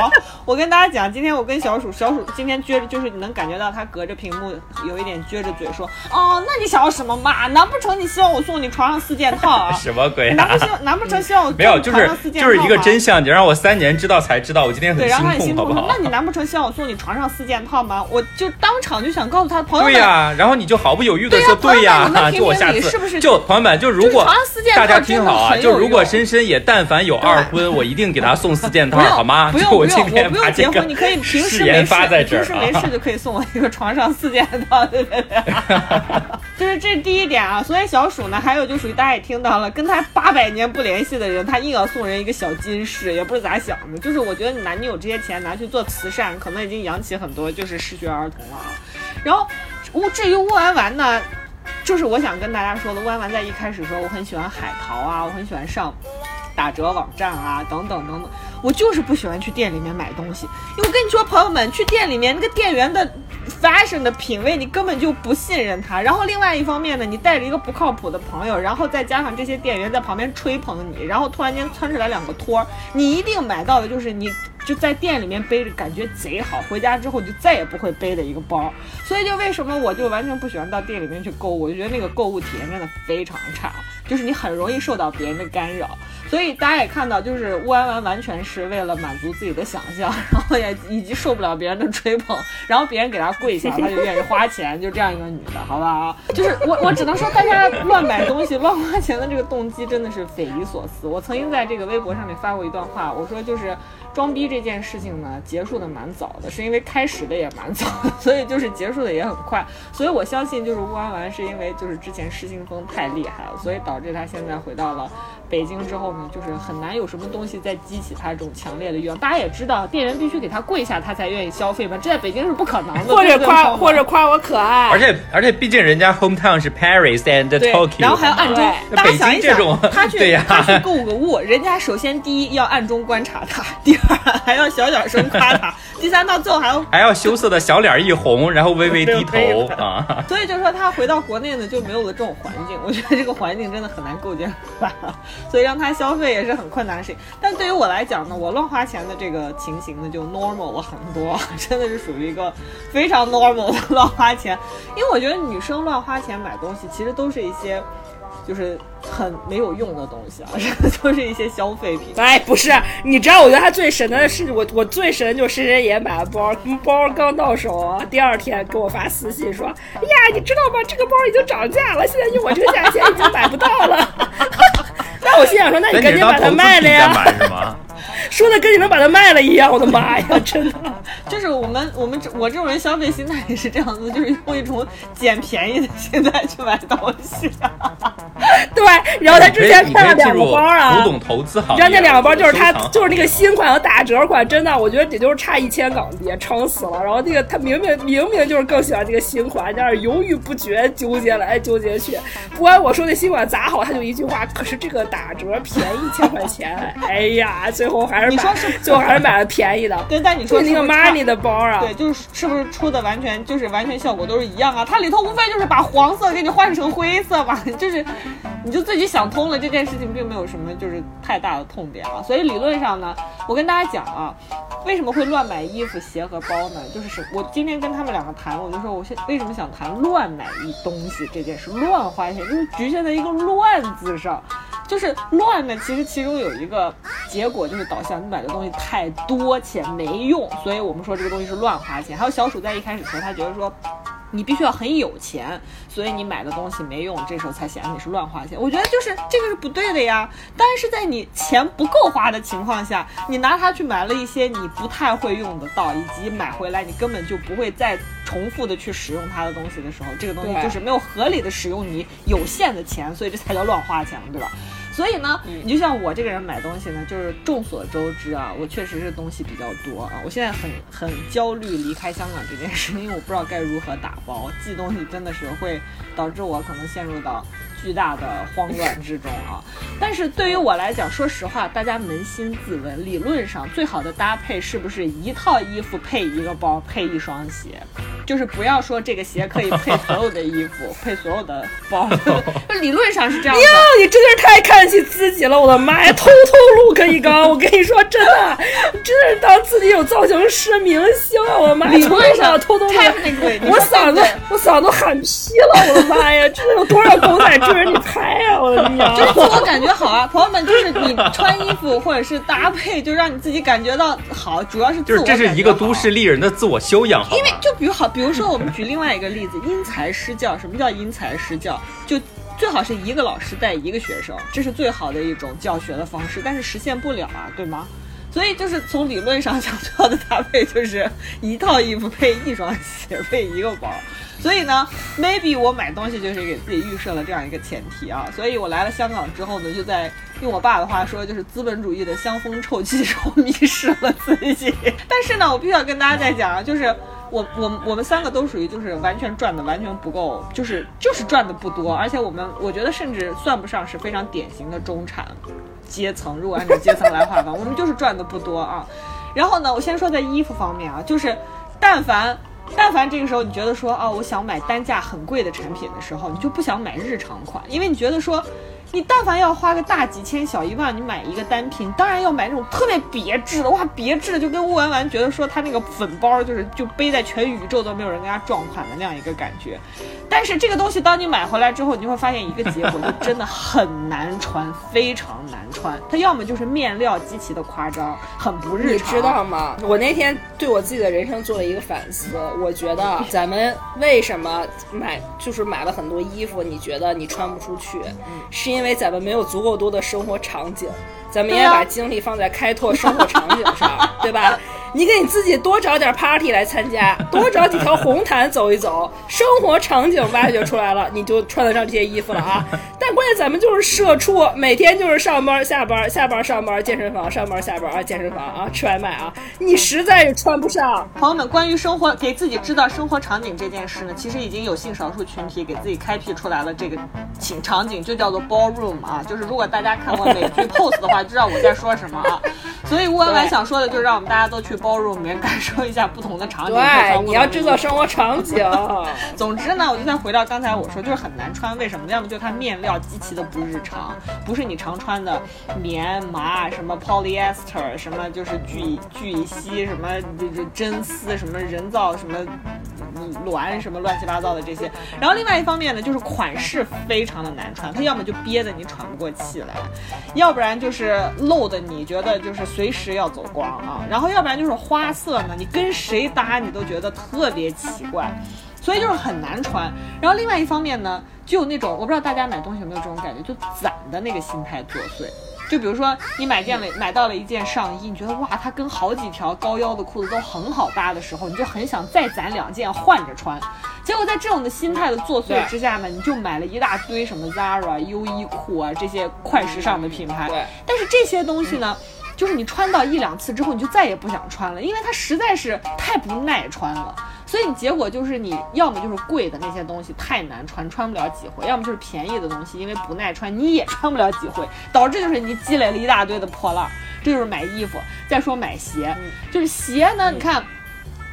我跟大家讲，今天我跟小鼠，小鼠今天撅着，就是你能感觉到他隔着屏幕有一点撅着嘴说，哦，那你想要什么嘛？难不成你希望我送你床上四件套啊？什么鬼难不难不成希望我没有，送你就是床上四件就是一个真相，你让我三年知道才知道，我今天很对，然后他很心痛，好不好，？那你难不成希望我送你床上四件套吗？我就当场就想告诉他朋友们，对呀、然后你就毫不犹豫的说对呀、朋友们你们就我下次就朋友们就如果床上四件套大家听好啊，就如果深深也但凡有二婚，我一定给他送四件套好吗？不用就我今不用，我不天把这个用结婚，你可以平时没事，发在这儿平时没啊事就可以送我一个床上四件套，对对对，就是这是第一点啊。所以小鼠呢，还有就属于大家也听到了，跟他八百年不联系的人，他硬要送人一个小金饰，也不知咋想的。就是我觉得你拿你有这些钱拿去做慈善，可能已经养起很多就是失学儿童了啊。然后，乌至于乌丸丸呢？就是我想跟大家说的，弯弯在一开始说我很喜欢海淘啊，我很喜欢上打折网站啊，等等等等。我就是不喜欢去店里面买东西，因为我跟你说，朋友们，去店里面那个店员的 fashion 的品味，你根本就不信任他。然后另外一方面呢，你带着一个不靠谱的朋友，然后再加上这些店员在旁边吹捧你，然后突然间窜出来两个托儿，你一定买到的就是你就在店里面背着感觉贼好，回家之后就再也不会背的一个包。所以就为什么我就完全不喜欢到店里面去购物，我就觉得那个购物体验真的非常差，就是你很容易受到别人的干扰。所以大家也看到，就是乌安完完全是为了满足自己的想象，然后也以及受不了别人的吹捧，然后别人给他跪下，他就愿意花钱，就这样一个女的，好不好？就是我我只能说，大家乱买东西、乱花钱的这个动机真的是匪夷所思。我曾经在这个微博上面发过一段话，我说就是。装逼这件事情呢，结束的蛮早的，是因为开始的也蛮早，所以就是结束的也很快。所以我相信，就是乌安丸是因为就是之前失心疯太厉害了，所以导致他现在回到了北京之后呢，就是很难有什么东西再激起他这种强烈的欲望。大家也知道，店员必须给他跪下，他才愿意消费嘛，这在北京是不可能的。或者夸或者夸我可爱，而且而且，毕竟人家 hometown 是 Paris and 对 Tokyo，，然后还要暗中，大家想一想北京这种，他去 对呀他去购个物，人家首先第一要暗中观察他，第二还要小小声夸他，第三到最后还要还要羞涩的小脸一红，然后微微低头啊。所以就说他回到国内呢，就没有了这种环境。我觉得这个环境真的很难构建出来了，所以让他消费也是很困难的事情。但对于我来讲呢，我乱花钱的这个情形呢，就 normal 了很多，真的是属于一个非常 normal 的乱花钱。因为我觉得女生乱花钱买东西，其实都是一些。就是很没有用的东西啊，都是一些消费品。哎，不是，你知道，我觉得他最神的是我，我最神就是深深也买了包，包刚到手，第二天给我发私信说，哎呀，你知道吗？这个包已经涨价了，现在用我这个价钱已经买不到了。那我心想说，那你赶紧把它卖了呀，买是吗？说的跟你能把它卖了一样，我的妈呀，真的。就是我们我们这我这种人消费心态也是这样子，就是用一种捡便宜的心态去买东西、对，然后他之前看了两个包啊，古董投资行业，你知道那两个包就是他就是那个新款和打折款，真的，我觉得也就是差一千港币，撑死了。然后那个他明明明明就是更喜欢这个新款，但是犹豫不决，纠结来纠结去。不管我说那新款咋好，他就一句话，可是这个打折便宜一千块钱，哎呀，最后还是你说是最后还是买了便宜的。对，但你说那个是不是差 Marni 的包啊，对，就是是不是出的完全就是完全效果都是一样啊？它里头无非就是把黄色给你换成灰色嘛，就是你就自己想通了，这件事情并没有什么就是太大的痛点啊。所以理论上呢，我跟大家讲啊，为什么会乱买衣服、鞋和包呢？就是是我今天跟他们两个谈，我就说我现为什么想谈乱买一东西这件事，乱花钱就是局限在一个乱字上。就是乱呢，其实其中有一个结果就是导向你买的东西太多且没用，所以我们说这个东西是乱花钱。还有小鼠在一开始说，他觉得说。你必须要很有钱，所以你买的东西没用，这时候才显得你是乱花钱。我觉得就是这个是不对的呀。但是在你钱不够花的情况下，你拿它去买了一些你不太会用得到，以及买回来你根本就不会再重复的去使用它的东西的时候，这个东西就是没有合理的使用你有限的钱，所以这才叫乱花钱，对吧？所以呢，你就像我这个人买东西呢，就是众所周知啊，我确实是东西比较多啊。我现在很很焦虑离开香港这件事，因为我不知道该如何打包，寄东西真的是会导致我可能陷入到巨大的慌乱之中啊。但是对于我来讲，说实话，大家扪心自问，理论上最好的搭配是不是一套衣服配一个包配一双鞋？就是不要说这个鞋可以配所有的衣服，配所有的包，理论上是这样的。呀，你真的是太看得起自己了！我的妈呀，偷偷 look 一缸，我跟你说，真的，真的是当自己有造型师明星啊！我的妈呀，理论上偷偷你我嗓子我嗓子喊劈了！我的妈呀，真的有多少狗仔追着你拍啊！我的娘！就是自我感觉好啊，朋友们，就是你穿衣服或者是搭配，就让你自己感觉到好，主要是自就是我这是一个都市丽人的自我修养，好因为？就比如好，比如说我们举另外一个例子，因材施教。什么叫因材施教？就最好是一个老师带一个学生，这是最好的一种教学的方式，但是实现不了啊，对吗？所以就是从理论上讲，最好的搭配就是一套衣服配一双鞋配一个包。所以呢，maybe 我买东西就是给自己预设了这样一个前提啊。所以我来了香港之后呢，就在用我爸的话说，就是资本主义的香风臭气中迷失了自己。但是呢，我必须要跟大家再讲啊，就是。我我我们三个都属于就是完全赚的完全不够，就是就是赚的不多，而且我们我觉得甚至算不上是非常典型的中产阶层。如果按照阶层来划分，我们就是赚的不多啊。然后呢，我先说在衣服方面啊，就是但凡但凡这个时候你觉得说啊，我想买单价很贵的产品的时候，你就不想买日常款，因为你觉得说。你但凡要花个大几千小一万，你买一个单品，当然要买那种特别别致的，哇，别致的就跟乌丸丸觉得说他那个粉包就是就背在全宇宙都没有人跟他撞款的那样一个感觉。但是这个东西当你买回来之后，你就会发现一个结果，就真的很难穿，非常难穿。它要么就是面料极其的夸张，很不日常你。知道吗？我那天对我自己的人生做了一个反思，我觉得 咱们为什么买就是买了很多衣服，你觉得你穿不出去，是因为咱们没有足够多的生活场景，咱们应该把精力放在开拓生活场景上，对吧？你给你自己多找点 party 来参加，多找几条红毯走一走，生活场景挖掘出来了，你就穿得上这些衣服了啊！但关键咱们就是社畜，每天就是上班下班，下班上班，健身房上班下班啊，健身房啊，吃外卖啊，你实在是穿不上。朋友们，关于生活给自己制造生活场景这件事呢，其实已经有性少数群体给自己开辟出来了这个情场景，就叫做 ballroom 啊。就是如果大家看过美剧 Pose 的话，知道我在说什么啊。所以吴婉婉想说的就是让我们大家都去 ballroom 里面感受一下不同的场景。对，你要制造生活场景。总之呢，我就再回到刚才我说，就是很难穿，为什么？要么就它面料极其的不日常，不是你常穿的棉麻什么 polyester 什么就是聚聚乙烯什么这这真丝什么人造什么嗯卵什么乱七八糟的这些。然后另外一方面呢，就是款式非常的难穿，它要么就憋得你喘不过气来，要不然就是露的你觉得就是随时要走光啊，然后要不然就是花色呢，你跟谁搭你都觉得特别奇怪。所以就是很难穿。然后另外一方面呢，就有那种我不知道大家买东西有没有这种感觉，就攒的那个心态作祟。就比如说你买件了买到了一件上衣，你觉得哇，它跟好几条高腰的裤子都很好搭的时候，你就很想再攒两件换着穿。结果在这种的心态的作祟之下呢，你就买了一大堆什么 Zara、优衣库啊这些快时尚的品牌。对但是这些东西呢，就是你穿到一两次之后，你就再也不想穿了，因为它实在是太不耐穿了。所以你结果就是你要么就是贵的那些东西太难穿，穿不了几回；要么就是便宜的东西，因为不耐穿你也穿不了几回，导致就是你积累了一大堆的破烂儿。这就是买衣服。再说买鞋，就是鞋呢，你看。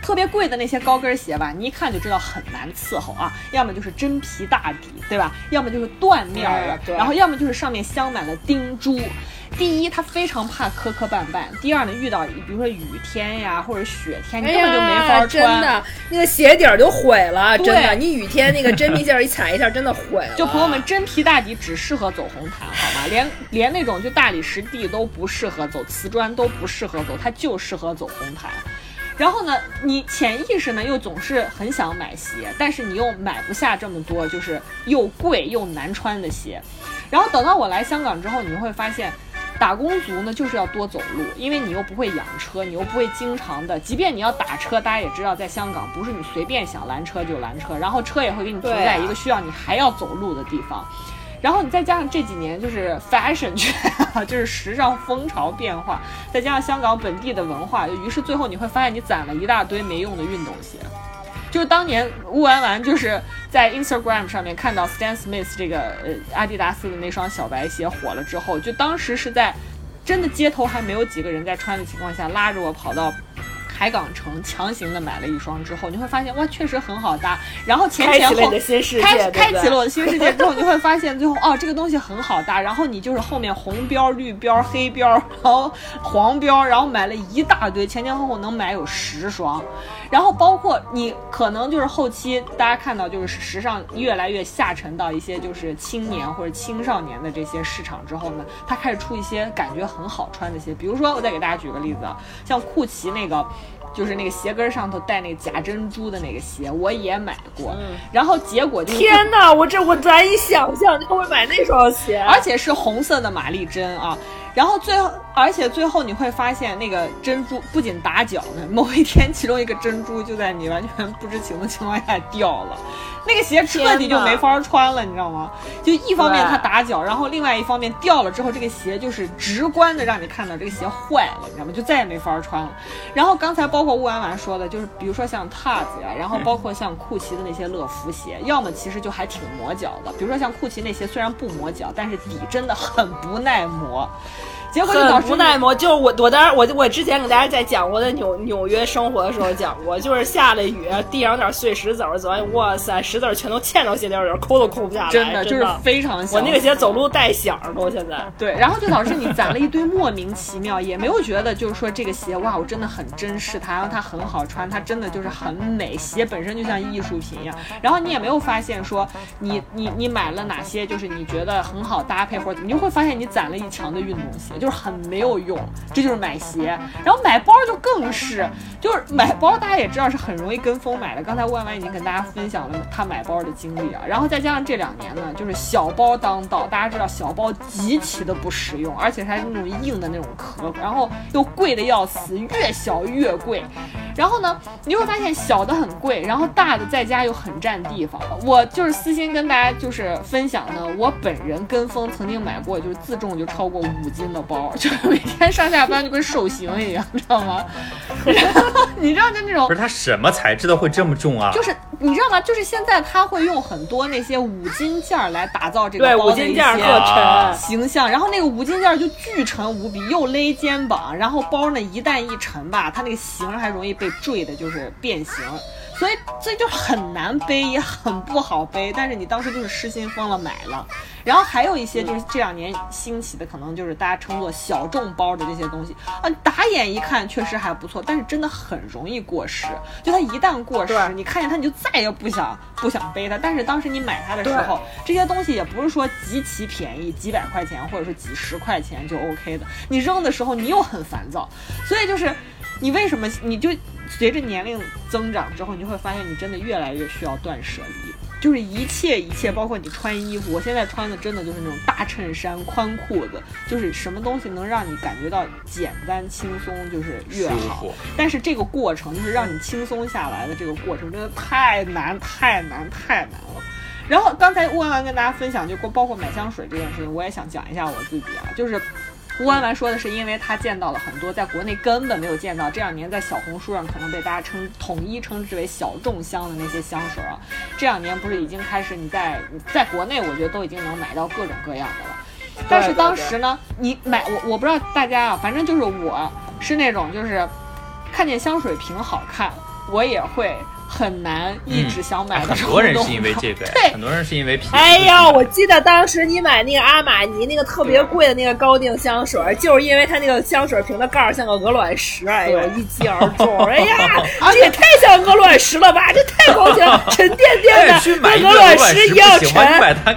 特别贵的那些高跟鞋吧，你一看就知道很难伺候啊，要么就是真皮大底，对吧？要么就是缎面儿的然后要么就是上面镶满了钉珠。第一，它非常怕磕磕绊绊；第二呢，遇到比如说雨天呀或者雪天，你哎根本就没法呀，穿。真的，那个鞋底儿就毁了，真的。你雨天那个真皮筋儿一踩一下，真的毁了。就朋友们，真皮大底只适合走红毯，好吗？连连那种就大理石地都不适合走，瓷砖都不适合走，它就适合走红毯。然后呢，你潜意识呢又总是很想买鞋，但是你又买不下这么多，就是又贵又难穿的鞋。然后等到我来香港之后，你会发现，打工族呢就是要多走路，因为你又不会养车，你又不会经常的，即便你要打车，大家也知道，在香港不是你随便想拦车就拦车，然后车也会给你停在一个需要你还要走路的地方。然后你再加上这几年就是 fashion 圈，就是时尚风潮变化，再加上香港本地的文化，于是最后你会发现你攒了一大堆没用的运动鞋。就当年乌丸丸就是在 Instagram 上面看到 Stan Smith 这个呃阿迪达斯的那双小白鞋火了之后，就当时是在真的街头还没有几个人在穿的情况下，拉着我跑到。海港城强行的买了一双之后，你会发现哇，确实很好搭。然后前前后开开启了我的新世界之后，你会发现最后哦，这个东西很好搭。然后你就是后面红标、绿标、黑标，然后黄标，然后买了一大堆，前前后后能买有十双。然后包括你可能就是后期大家看到就是时尚越来越下沉到一些就是青年或者青少年的这些市场之后呢，它开始出一些感觉很好穿的鞋，比如说我再给大家举个例子啊，像酷奇那个。就是那个鞋跟上头带那个假珍珠的那个鞋，我也买过，然后结果就是天哪，我这我难以想象你会买那双鞋，而且是红色的玛丽珍啊。然后最后，而且最后你会发现，那个珍珠不仅打脚呢，某一天其中一个珍珠就在你完全不知情的情况下掉了，那个鞋彻底就没法穿了，你知道吗？就一方面它打脚，然后另外一方面掉了之后，这个鞋就是直观的让你看到这个鞋坏了，你知道吗？就再也没法穿了。然后刚才包括乌丸丸说的，就是比如说像 Taz 呀，然后包括像库奇的那些乐福鞋，要么其实就还挺磨脚的，比如说像库奇那些虽然不磨脚，但是底真的很不耐磨。结果不耐磨。就我我当然我我之前给大家在讲我的纽纽约生活的时候讲过，就是下了雨，地上有点碎石子儿，走完哇塞，石子儿全都嵌到鞋底儿，抠都抠不下来，真的的就是非常我那个鞋走路带响儿都现在。对，然后就导致你攒了一堆莫名其妙，也没有觉得就是说这个鞋哇，我真的很珍视它，然后它很好穿，它真的就是很美，鞋本身就像艺术品一样。然后你也没有发现说你你你买了哪些就是你觉得很好搭配或者，你就会发现你攒了一墙的运动鞋，就就是很没有用。这就是买鞋，然后买包就更是，就是买包大家也知道是很容易跟风买的。刚才万万已经跟大家分享了他买包的经历啊，然后再加上这两年呢，就是小包当道，大家知道小包极其的不实用，而且还是那种硬的那种壳，然后又贵的要死，越小越贵。然后呢，你会发现小的很贵，然后大的在家又很占地方。我就是私心跟大家就是分享呢，我本人跟风曾经买过，就是自重就超过五斤的包，就是每天上下班就跟受刑一样，你知道吗？然后你知道就那种不是它什么材质的会这么重啊？就是你知道吗？就是现在他会用很多那些五金件儿来打造这个对，五包的一些金件儿特啊沉，形象，然后那个五金件儿就巨沉无比，又勒肩膀，然后包呢一旦一沉吧，它那个形儿还容易被坠的，就是变形，所以所以就很难背，也很不好背。但是你当时就是失心疯了买了，然后还有一些就是这两年兴起的，可能就是大家称作小众包的这些东西啊，打眼一看确实还不错，但是真的很容易过时。就它一旦过时，你看见它你就再也不想不想背它。但是当时你买它的时候，这些东西也不是说极其便宜，几百块钱或者说几十块钱就 OK 的。你扔的时候你又很烦躁，所以就是你为什么你就随着年龄增长之后，你就会发现你真的越来越需要断舍离。就是一切一切，包括你穿衣服，我现在穿的真的就是那种大衬衫、宽裤子，就是什么东西能让你感觉到简单轻松，就是越好。但是这个过程，就是让你轻松下来的这个过程，真的太难、太难、太难了。然后刚才乌安安跟大家分享，就包括买香水这件事情，我也想讲一下我自己啊，就是。乌安完说的是，因为他见到了很多在国内根本没有见到，这两年在小红书上可能被大家称统一称之为小众香的那些香水啊，这两年不是已经开始你在在国内，我觉得都已经能买到各种各样的了。但是当时呢，你买我我不知道大家啊，反正就是我是那种就是看见香水瓶好看，我也会很难一直想买的很。多人是因为这个，对很多人是因为皮。哎呀，我记得当时你买那个阿玛尼那个特别贵的那个高定香水，就是因为它那个香水瓶的盖儿像个鹅卵石，哎呦，一击而中。哎呀，这也太像鹅卵石了吧！这太高级了，沉甸甸的 鹅卵石石一样沉。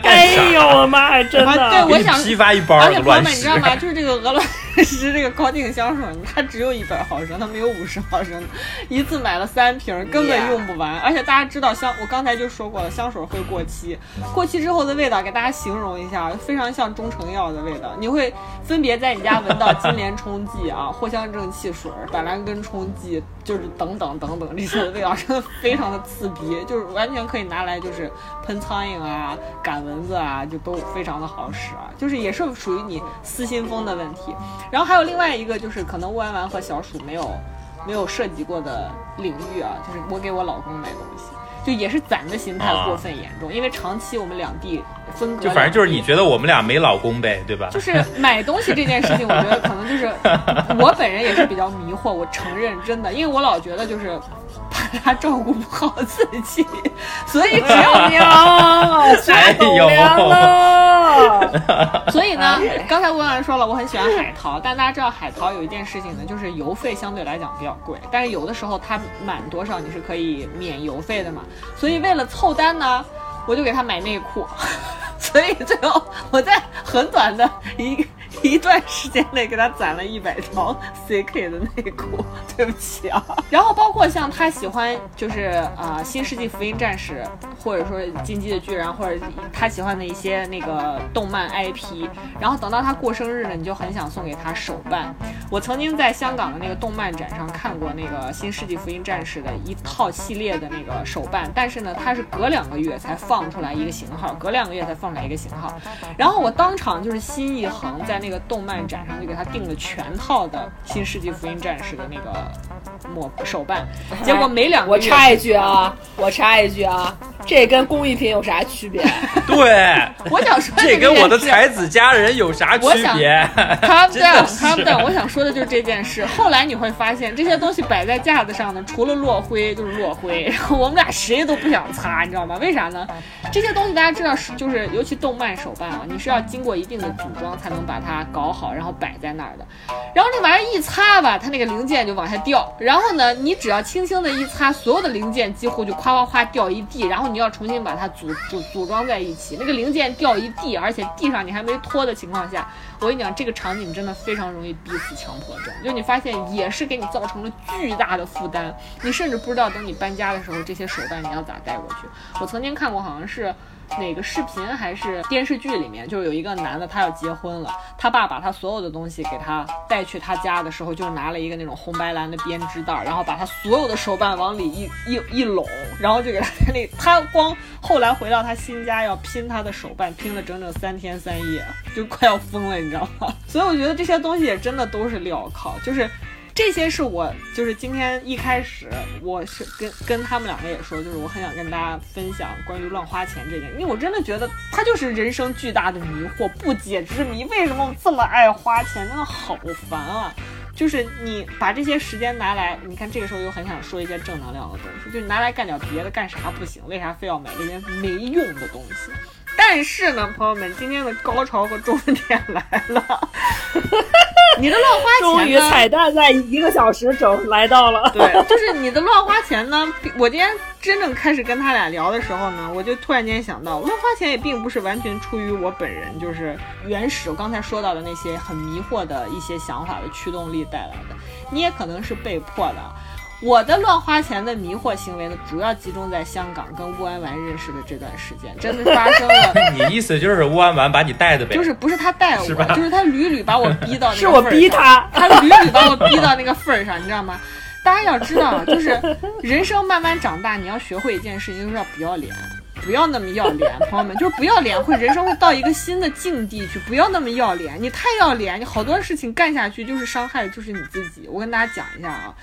哎呦我的妈呀，真的。我想批发一包鹅而且朋友们，你知道吗？就是这个鹅卵石这个高定香水，它只有一百毫升，它没有五十毫升，一次买了三瓶，根本用不完。而且大家知道香，我刚才就说过了，香水会过期，过期之后的味道给大家形容一下，非常像中成药的味道。你会分别在你家闻到金莲冲剂啊、藿香正气水、板蓝根冲剂，就是等等等等这些味道，真的非常的刺鼻，就是完全可以拿来就是喷苍蝇啊、赶蚊子啊，就都非常的好使啊，就是也是属于你私心风的问题。然后还有另外一个就是可能乌丸丸和小鼠没有没有涉及过的领域啊，就是我给我老公买东西。就也是攒的心态过分严重，因为长期我们两地分隔，就反正就是你觉得我们俩没老公呗，对吧？就是买东西这件事情，我觉得可能就是我本人也是比较迷惑。我承认，真的，因为我老觉得就是怕他照顾不好自己，所以只要呀，撒狗粮了。所以呢，刚才吴婉说了，我很喜欢海淘，但大家知道海淘有一件事情呢，就是邮费相对来讲比较贵，但是有的时候它满多少你是可以免邮费的嘛。所以为了凑单呢，我就给他买内裤，所以最后我在很短的一一段时间内给他攒了一百条 CK 的内裤，对不起啊。然后包括像他喜欢就是啊、新世纪福音战士》，或者说《进击的巨人》，或者他喜欢的一些那个动漫 IP。然后等到他过生日呢，你就很想送给他手办。我曾经在香港的那个动漫展上看过那个《新世纪福音战士》的一套系列的那个手办，但是呢，它是隔两个月才放出来一个型号，隔两个月才放出来一个型号。然后我当场就是心一横，在那个动漫展上就给他订了全套的《新世纪福音战士》的那个抹手办，结果没两个月，我插一句啊，我插一句啊，这跟工艺品有啥区别？对，我想说的这跟我的才子佳人有啥区别？calm 真的 down, 是 calm down。我想说的就是这件事。后来你会发现，这些东西摆在架子上呢，除了落灰就是落灰，然后我们俩谁都不想擦，你知道吗？为啥呢？这些东西大家知道是就是，尤其动漫手办啊，你是要经过一定的组装才能把它搞好，然后摆在那儿的。然后这玩意儿一擦吧，它那个零件就往下掉。然后呢，你只要轻轻的一擦，所有的零件几乎就夸夸夸掉一地。然后你要重新把它组组组装在一起，那个零件掉一地，而且地上你还没拖的情况下，我跟你讲，这个场景真的非常容易逼死强迫症。就你发现也是给你造成了巨大的负担，你甚至不知道等你搬家的时候，这些手办你要咋带过去。我曾经看过，好像是。哪个视频还是电视剧里面，就是有一个男的，他要结婚了，他爸把他所有的东西给他带去他家的时候，就拿了一个那种红白蓝的编织袋，然后把他所有的手办往里一一一拢，然后就给他那他光后来回到他新家要拼他的手办，拼了整整三天三夜，就快要疯了，你知道吗？所以我觉得这些东西也真的都是镣铐，就是。这些是我就是今天一开始我是跟跟他们两个也说，就是我很想跟大家分享关于乱花钱这件，因为我真的觉得它就是人生巨大的迷惑、不解之谜。为什么我这么爱花钱？真的好烦啊！就是你把这些时间拿来，你看这个时候又很想说一些正能量的东西，就拿来干点别的，干啥不行？为啥非要买这些没用的东西？但是呢，朋友们，今天的高潮和重点来了，你的乱花钱终于彩蛋在一个小时整来到了。对，就是你的乱花钱呢。我今天真正开始跟他俩聊的时候呢，我就突然间想到，乱花钱也并不是完全出于我本人，就是原始我刚才说到的那些很迷惑的一些想法的驱动力带来的，你也可能是被迫的。我的乱花钱的迷惑行为呢，主要集中在香港跟乌安丸认识的这段时间，真的发生了。你意思就是乌安丸把你带的呗？就是不是他带我，是就是他屡屡把我逼到那个 是我份儿上逼他 他屡屡把我逼到那个份儿上，你知道吗？大家要知道，就是人生慢慢长大，你要学会一件事情，就是要不要脸。不要那么要脸，朋友们，就是不要脸，会人生会到一个新的境地去。不要那么要脸，你太要脸，你好多事情干下去就是伤害的就是你自己。我跟大家讲一下啊，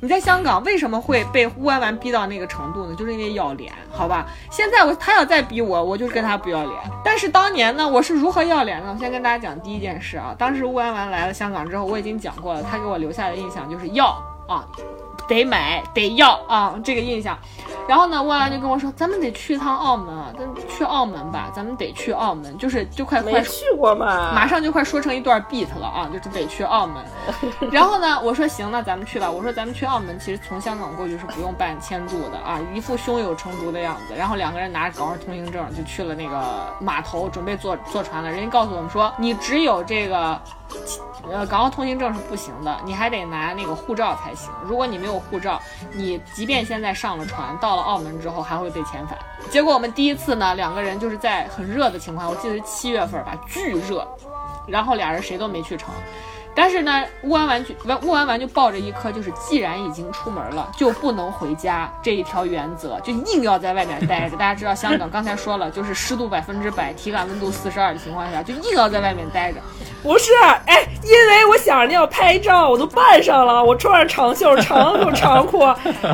你在香港为什么会被乌安丸逼到那个程度呢？就是因为要脸，好吧？现在我他要再逼我，我就跟他不要脸。但是当年呢，我是如何要脸呢？我先跟大家讲第一件事啊，当时乌安丸来了香港之后，我已经讲过了，他给我留下的印象就是要啊。得买得要啊，这个印象。然后呢，乌安就跟我说，咱们得去一趟澳门啊，咱去澳门吧，咱们得去澳门，就是就快快去过嘛，马上就快说成一段 beat 了啊，就是得去澳门。然后呢，我说行，那咱们去吧。我说咱们去澳门，其实从香港过去是不用办签注的啊，一副胸有成竹的样子。然后两个人拿着港澳通行证就去了那个码头，准备坐坐船了。人家告诉我们说，你只有这个。呃，港澳通行证是不行的，你还得拿那个护照才行。如果你没有护照，你即便现在上了船，到了澳门之后还会被遣返。结果我们第一次呢，两个人就是在很热的情况，我记得是七月份吧，巨热，然后俩人谁都没去成。但是呢，乌安完就乌安完就抱着一颗就是既然已经出门了就不能回家这一条原则，就硬要在外面待着。大家知道香港刚才说了，就是湿度百分之百，体感温度四十二的情况下，就硬要在外面待着。不是，哎，因为我想着要拍照，我都扮上了，我穿上长袖长裤 长裤，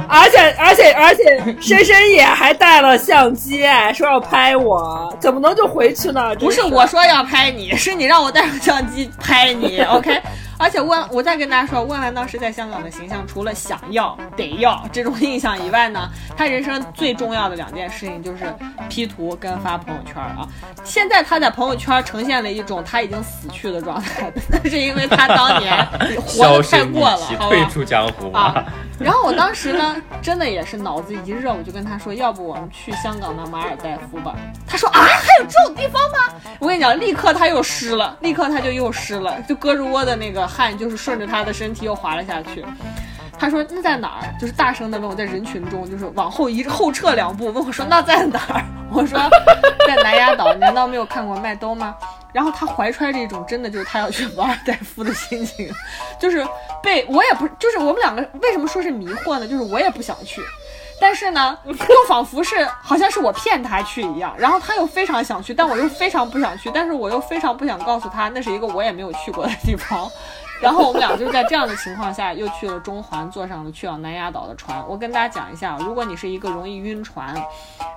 而且而且而且，深深也还带了相机，说要拍我，怎么能就回去呢？不是我说要拍你，是你让我带上相机拍你，OK。而且万，我再跟大家说，万万当时在香港的形象，除了想要得要这种印象以外呢，他人生最重要的两件事情就是 P 图跟发朋友圈啊。现在他在朋友圈呈现了一种他已经死去的状态，那是因为他当年 活得太过了，退出江湖啊。然后我当时呢，真的也是脑子一热，我就跟他说，要不我们去香港的马尔代夫吧？他说啊，还有这种地方吗？我跟你讲，立刻他又湿了，立刻他就又湿了，就胳肢窝的那个汗就是顺着他的身体又滑了下去。他说那在哪儿？就是大声的问我在人群中，就是往后一后撤两步，问我说那在哪儿？我说在南丫岛，难道没有看过麦兜吗？然后他怀揣着一种真的就是他要去马尔代夫的心情，就是被我也不就是我们两个为什么说是迷惑呢？就是我也不想去，但是呢，又仿佛是好像是我骗他去一样。然后他又非常想去，但我又非常不想去，但是我又非常不想告诉他那是一个我也没有去过的地方。然后我们俩就是在这样的情况下，又去了中环，坐上了去往南丫岛的船。我跟大家讲一下，如果你是一个容易晕船，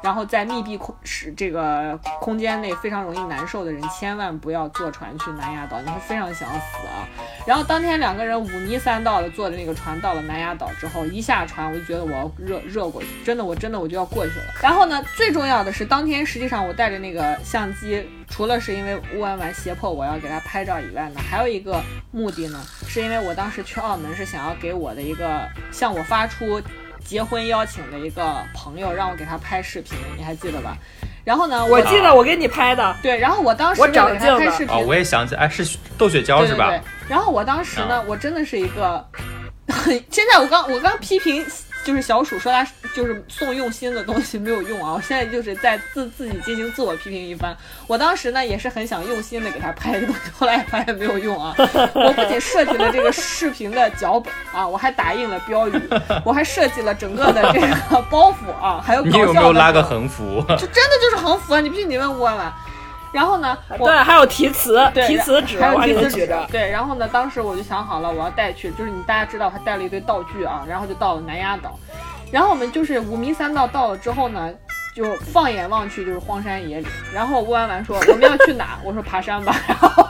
然后在密闭空是这个空间内非常容易难受的人，千万不要坐船去南丫岛，你会非常想死啊。然后当天两个人五迷三道的坐的那个船到了南丫岛之后，一下船我就觉得我要热热过去，真的我真的我就要过去了。然后呢，最重要的是当天实际上我带着那个相机。除了是因为乌安丸胁迫我要给他拍照以外呢，还有一个目的呢，是因为我当时去澳门是想要给我的一个向我发出结婚邀请的一个朋友，让我给他拍视频，你还记得吧？然后呢，我记得我给你拍的，对，然后我当时我找他拍视频，哦，我也想起，哎，是窦雪娇是吧？对。然后我当时呢，我真的是一个，现在我刚我刚批评。就是小鼠说他就是送用心的东西没有用啊！我现在就是在自自己进行自我批评一番。我当时呢也是很想用心的给他拍一个东西，后来发现没有用啊！我不仅设计了这个视频的脚本啊，我还打印了标语，我还设计了整个的这个包袱啊，还有你有没有拉个横幅？就真的就是横幅啊！你不信你问问问。然后呢？对，还有题词，题词纸，还有题词纸。对，然后呢？当时我就想好了，我要带去，就是你大家知道，他带了一堆道具啊，然后就到了南丫岛。然后我们就是五迷三道到了之后呢，就放眼望去就是荒山野岭。然后乌安完说我们要去哪？我说爬山吧。然后。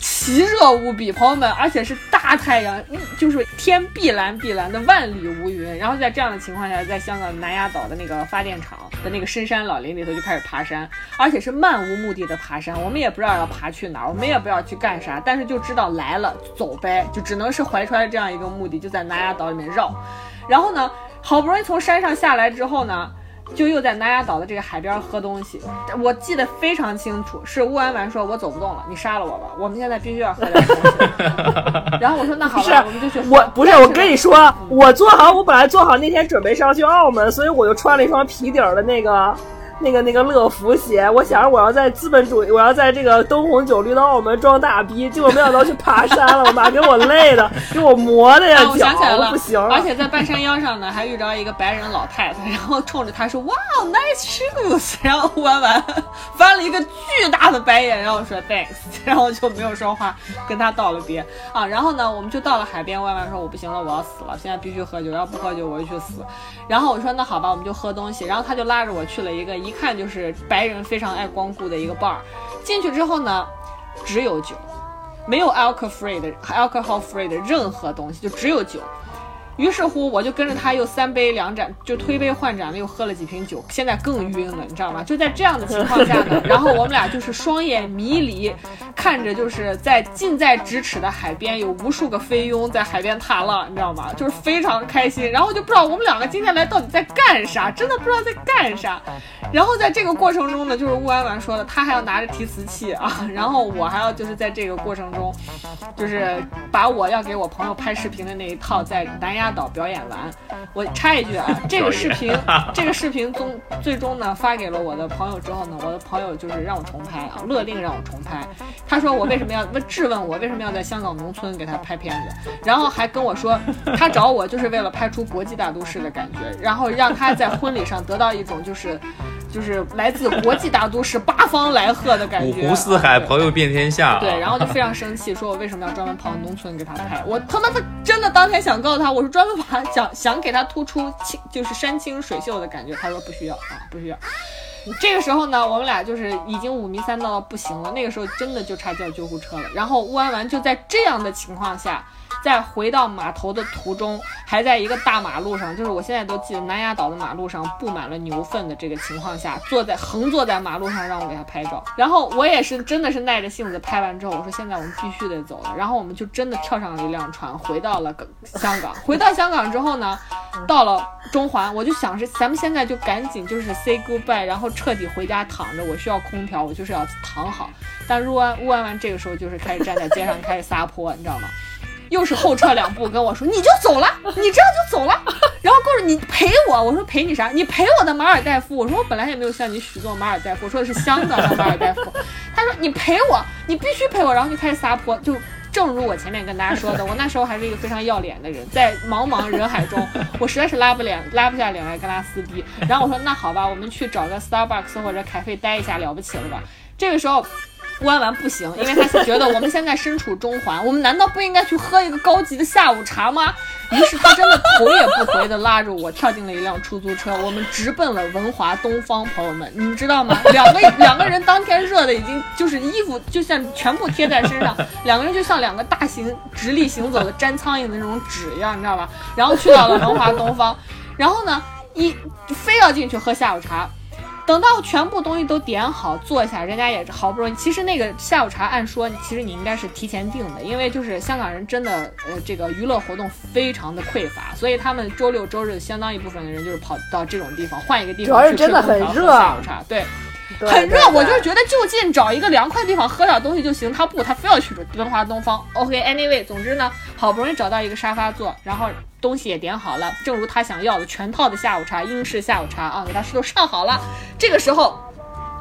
奇热无比，朋友们，而且是大太阳，就是天碧蓝碧蓝的，万里无云。然后在这样的情况下，在香港南丫岛的那个发电厂的那个深山老林里头就开始爬山，而且是漫无目的的爬山。我们也不知道要爬去哪儿，我们也不知道去干啥，但是就知道来了走呗，就只能是怀揣这样一个目的，就在南丫岛里面绕。然后呢，好不容易从山上下来之后呢。就又在南丫岛的这个海边喝东西，我记得非常清楚，是乌安完说：“我走不动了，你杀了我吧，我们现在必须要喝点东西。” 然后我说：“那好吧，我们就去。”我不是，我跟你说，我做好，我本来做好那天准备是要去澳门，所以我就穿了一双皮底儿的那个。那个那个乐福鞋，我想着我要在资本主义，我要在这个灯红酒绿的澳门装大逼，结果没想到去爬山了，我妈给我累的，给我磨的呀，我想起来了不行。而且在半山腰上呢，还遇着一个白人老太太，然后冲着他说：“哇，nice shoes。”然后弯弯翻了一个巨大的白眼，然后说 thanks，然后就没有说话，跟他道了别啊。然后呢，我们就到了海边，弯弯说：“我不行了，我要死了，现在必须喝酒，要不喝酒我就去死。”然后我说：“那好吧，我们就喝东西。”然后他就拉着我去了一个。一看就是白人非常爱光顾的一个 bar，进去之后呢，只有酒，没有 alcohol free 的 alcohol free 的任何东西，就只有酒。于是乎，我就跟着他又三杯两盏，就推杯换盏的又喝了几瓶酒，现在更晕了，你知道吗？就在这样的情况下呢，然后我们俩就是双眼迷离，看着就是在近在咫尺的海边，有无数个菲佣在海边踏浪，你知道吗？就是非常开心。然后就不知道我们两个今天来到底在干啥，真的不知道在干啥。然后在这个过程中呢，就是乌安完说的，他还要拿着提词器啊，然后我还要就是在这个过程中，就是把我要给我朋友拍视频的那一套在南丫岛表演完。我插一句啊，这个视频，这个视频终最终呢发给了我的朋友之后呢，我的朋友就是让我重拍啊，勒令让我重拍。他说我为什么要问质问我为什么要在香港农村给他拍片子，然后还跟我说他找我就是为了拍出国际大都市的感觉，然后让他在婚礼上得到一种就是就是来自国际大都市八方来贺的感觉五。湖四海，朋友遍天下。对，然后就非常生气，说我为什么要专门跑农村给他拍？我他妈的真的当天想告诉他，我是专门把他想想给他突出清就是山清水秀的感觉。他说不需要啊，不需要。这个时候呢，我们俩就是已经五迷三道到不行了，那个时候真的就差叫救护车了。然后乌安完就在这样的情况下，在回到码头的途中，还在一个大马路上，就是我现在都记得南丫岛的马路上布满了牛粪的这个情况下，坐在横坐在马路上让我给他拍照。然后我也是真的是耐着性子拍完之后，我说现在我们必须得走了。然后我们就真的跳上了一辆船，回到了香港。回到香港之后呢，到了中环，我就想是咱们现在就赶紧就是 say goodbye，然后彻底回家躺着。我需要空调，我就是要躺好。但入安乌安完这个时候就是开始站在街上开始撒泼，你知道吗？又是后撤两步跟我说你就走了，你这样就走了，然后告诉你陪我，我说陪你啥？你陪我的马尔代夫，我说我本来也没有向你许诺马尔代夫，我说的是香港的马尔代夫。他说你陪我，你必须陪我，然后就开始撒泼，就正如我前面跟大家说的，我那时候还是一个非常要脸的人，在茫茫人海中，我实在是拉不脸拉不下脸来跟他撕逼。然后我说那好吧，我们去找个 Starbucks 或者咖啡待一下，了不起了吧？这个时候。乌安完不行，因为他觉得我们现在身处中环，我们难道不应该去喝一个高级的下午茶吗？于是他真的头也不回的拉着我跳进了一辆出租车，我们直奔了文华东方。朋友们，你们知道吗？两个 两个人当天热的已经就是衣服就像全部贴在身上，两个人就像两个大型直立行走的粘苍蝇的那种纸一样，你知道吧？然后去到了文华东方，然后呢，一非要进去喝下午茶。等到全部东西都点好，坐下，人家也好不容易。其实那个下午茶，按说其实你应该是提前订的，因为就是香港人真的呃这个娱乐活动非常的匮乏，所以他们周六周日相当一部分的人就是跑到这种地方，换一个地方去吃主要是真的很空调喝热下午茶，对。对很热，我就是觉得就近找一个凉快的地方喝点东西就行。他不，他非要去文华东方。OK，anyway，、总之呢，好不容易找到一个沙发坐，然后东西也点好了，正如他想要的全套的下午茶，英式下午茶啊，给他都上好了。这个时候。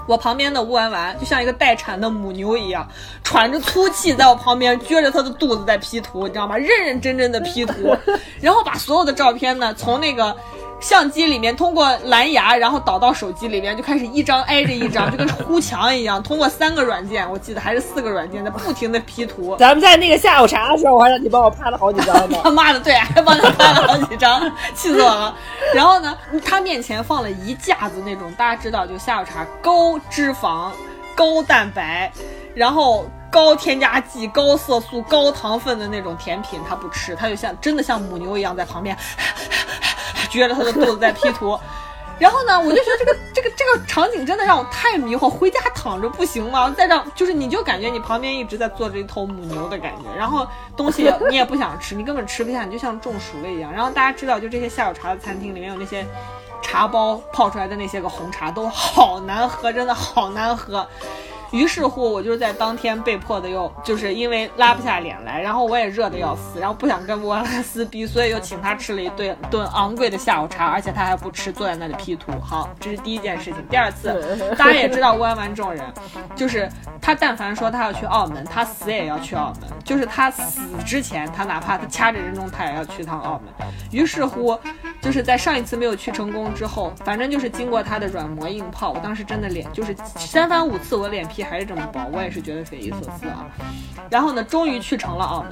我旁边的乌丸丸就像一个待产的母牛一样，喘着粗气在我旁边撅着他的肚子在 P 图，你知道吗？认认真真的 P 图，然后把所有的照片呢从那个相机里面通过蓝牙，然后导到手机里面，就开始一张挨着一张，就跟糊墙一样，通过三个软件，我记得还是四个软件，在不停的 P 图。咱们在那个下午茶的时候，我还让你帮我拍了好几张呢。他妈的，对，还帮他拍了好几张，气死我了。然后呢，他面前放了一架子那种大家知道，就下午茶高脂肪、高蛋白，然后高添加剂、高色素、高糖分的那种甜品，他不吃，他就像真的像母牛一样在旁边 撅着他的肚子在 P 图。然后呢，我就觉得这个这个这个场景真的让我太迷惑，回家躺着不行吗？再让就是你就感觉你旁边一直在坐着一头母牛的感觉，然后东西你也不想吃，你根本吃不下，你就像中暑了一样。然后大家知道，就这些下午茶的餐厅里面有那些茶包泡出来的那些个红茶都好难喝，真的好难喝。于是乎，我就是在当天被迫的又就是因为拉不下脸来，然后我也热的要死，然后不想跟乌安拉撕逼，所以又请他吃了一顿顿昂贵的下午茶，而且他还不吃，坐在那里 P 图。好，这是第一件事情。第二次，大家也知道乌安完这种人，就是他但凡说他要去澳门，他死也要去澳门，就是他死之前，他哪怕他掐着人中，他也要去趟澳门。于是乎，就是在上一次没有去成功之后，反正就是经过他的软磨硬泡，我当时真的脸就是三番五次我脸皮皮还是这么薄，我也是觉得匪夷所思啊。然后呢，终于去成了澳门，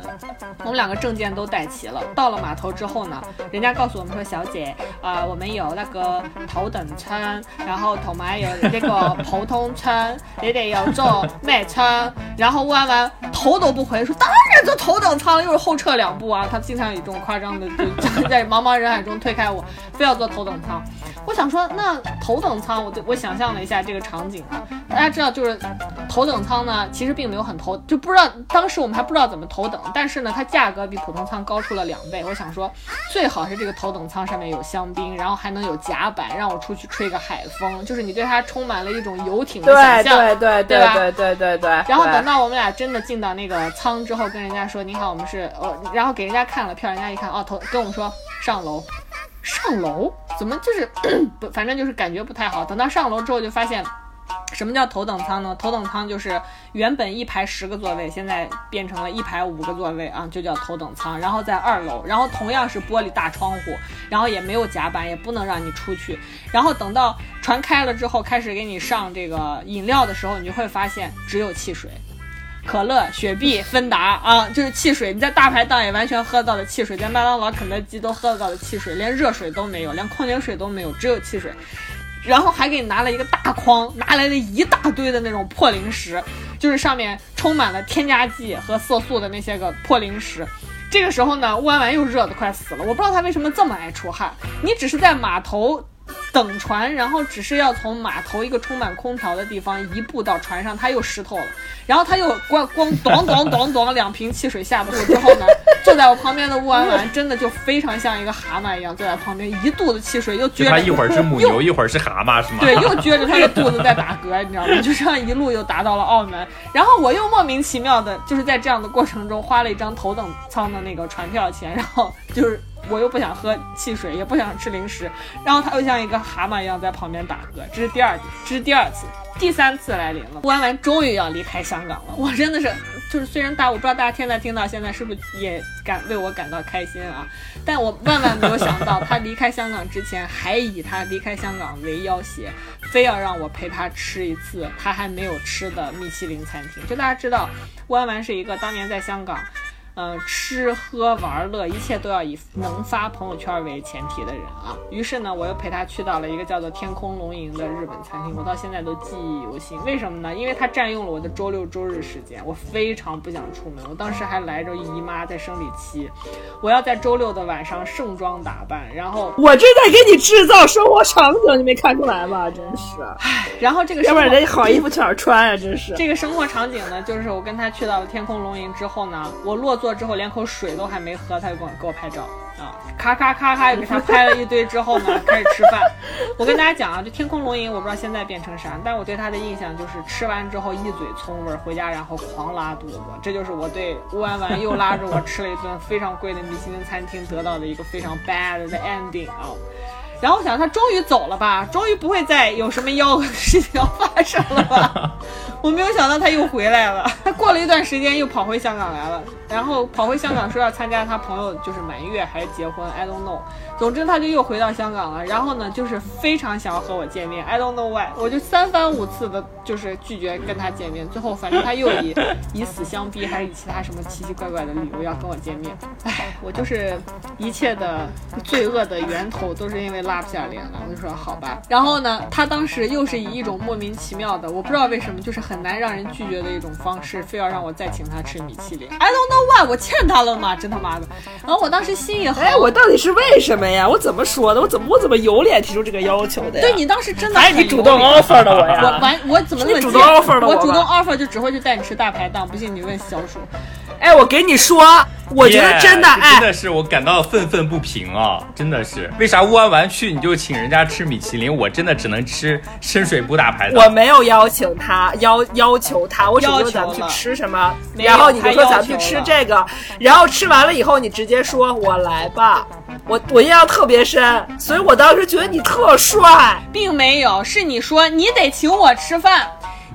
我们两个证件都带齐了。到了码头之后呢，人家告诉我们说，小姐，啊、我们有那个头等舱，然后同埋有那个普通舱，你哋有坐咩舱？然后问完头都不回，说当然坐头等舱了，又是后撤两步啊。他经常有这种夸张的，就就 在茫茫人海中推开我，非要坐头等舱。我想说，那头等舱，我就我想象了一下这个场景啊，大家知道，就是头等舱呢，其实并没有很头，就不知道当时我们还不知道怎么头等，但是呢，它价格比普通舱高出了两倍。我想说，最好是这个头等舱上面有香槟，然后还能有甲板，让我出去吹个海风，就是你对它充满了一种游艇的想象，对对对吧对对对对。然后等到我们俩真的进到那个舱之后，跟人家说：“你好，我们是哦。”然后给人家看了票，人家一看哦，头跟我们说上楼，上楼怎么就是 不，反正就是感觉不太好。等到上楼之后，就发现什么叫头等舱呢？头等舱就是原本一排十个座位，现在变成了一排五个座位啊，就叫头等舱。然后在二楼，然后同样是玻璃大窗户，然后也没有甲板，也不能让你出去。然后等到船开了之后，开始给你上这个饮料的时候，你就会发现只有汽水。可乐、雪碧、芬达啊，就是汽水，你在大排档也完全喝到的汽水，在麦当劳、肯德基都喝到的汽水，连热水都没有，连矿泉水都没有，只有汽水。然后还给你拿了一个大筐，拿来了一大堆的那种破零食，就是上面充满了添加剂和色素的那些个破零食。这个时候呢，乌安完又热得快死了，我不知道他为什么这么爱出汗。你只是在码头等船，然后只是要从码头一个充满空调的地方移步到船上，他又湿透了，然后他又光光咚咚咚咚两瓶汽水下肚之后呢，坐在我旁边的乌安完真的就非常像一个蛤蟆一样坐在旁边，一肚子汽水又撅着，就他一会儿是母牛，一会儿是蛤蟆，是吗？对，又撅着他的肚子在打嗝，你知道吗？就这样一路又达到了澳门，然后我又莫名其妙的，就是在这样的过程中花了一张头等舱的那个船票钱，然后就是我又不想喝汽水，也不想吃零食，然后他又像一个蛤蟆一样在旁边打嗝，这是第二，这是第二次。第三次来临了，弯弯终于要离开香港了，我真的是，就是虽然大，我不知道大家现在听到现在是不是也感为我感到开心啊，但我万万没有想到，他离开香港之前还以他离开香港为要挟，非要让我陪他吃一次他还没有吃的米其林餐厅。就大家知道，弯弯是一个当年在香港。嗯，吃喝玩乐，一切都要以能发朋友圈为前提的人啊。于是呢，我又陪他去到了一个叫做天空龙吟的日本餐厅，我到现在都记忆犹新。为什么呢？因为它占用了我的周六周日时间，我非常不想出门。我当时还来着姨妈在生理期，我要在周六的晚上盛装打扮，然后，我这在给你制造生活场景，你没看出来吗？真是，唉然后这个要不然人家好衣服去哪儿穿啊？真是。这个生活场景呢，就是我跟他去到了天空龙吟之后呢，我落座之后连口水都还没喝，他就给我给我拍照啊，咔咔咔咔给他拍了一堆之后呢，开始吃饭。我跟大家讲啊，这天空龙吟我不知道现在变成啥，但我对他的印象就是吃完之后一嘴葱味儿，回家然后狂拉肚子，这就是我对乌安完又拉着我吃了一顿非常贵的米其林餐厅得到的一个非常 bad 的 ending 啊。然后我想他终于走了吧，终于不会再有什么幺蛾子事情要发生了吧？我没有想到他又回来了，他过了一段时间又跑回香港来了，然后跑回香港说要参加他朋友就是满月还是结婚，I don't know。总之他就又回到香港了，然后呢就是非常想要和我见面，I don't know why，我就三番五次的就是拒绝跟他见面，最后反正他又以 以死相逼，还是以其他什么奇奇怪怪的理由要跟我见面。唉，我就是一切的罪恶的源头都是因为拉不下脸了，我就说好吧。然后呢，他当时又是以一种莫名其妙的，我不知道为什么，就是很难让人拒绝的一种方式，非要让我再请他吃米其林。I don't know why，我欠他了吗？真他妈的！然后我当时心也很，哎，我到底是为什么呀？我怎么说的？我怎么我怎么有脸提出这个要求的呀？对你当时真的还你主动 offer 的我呀？我完，我怎么那么你主动 offer 的我我主动 offer 就只会去带你吃大排档，不信你问小鼠。哎，我给你说，我觉得真的，这真哎，的是我感到愤愤不平啊！真的是，为啥乌安完去你就请人家吃米其林，我真的只能吃深水埗大排档？我没有邀请他，要要求他，我只说咱们去吃什么，然后你就说咱们去吃这个，然后吃完了以后，你直接说我来吧，我我印象特别深，所以我当时觉得你特帅。并没有，是你说你得请我吃饭。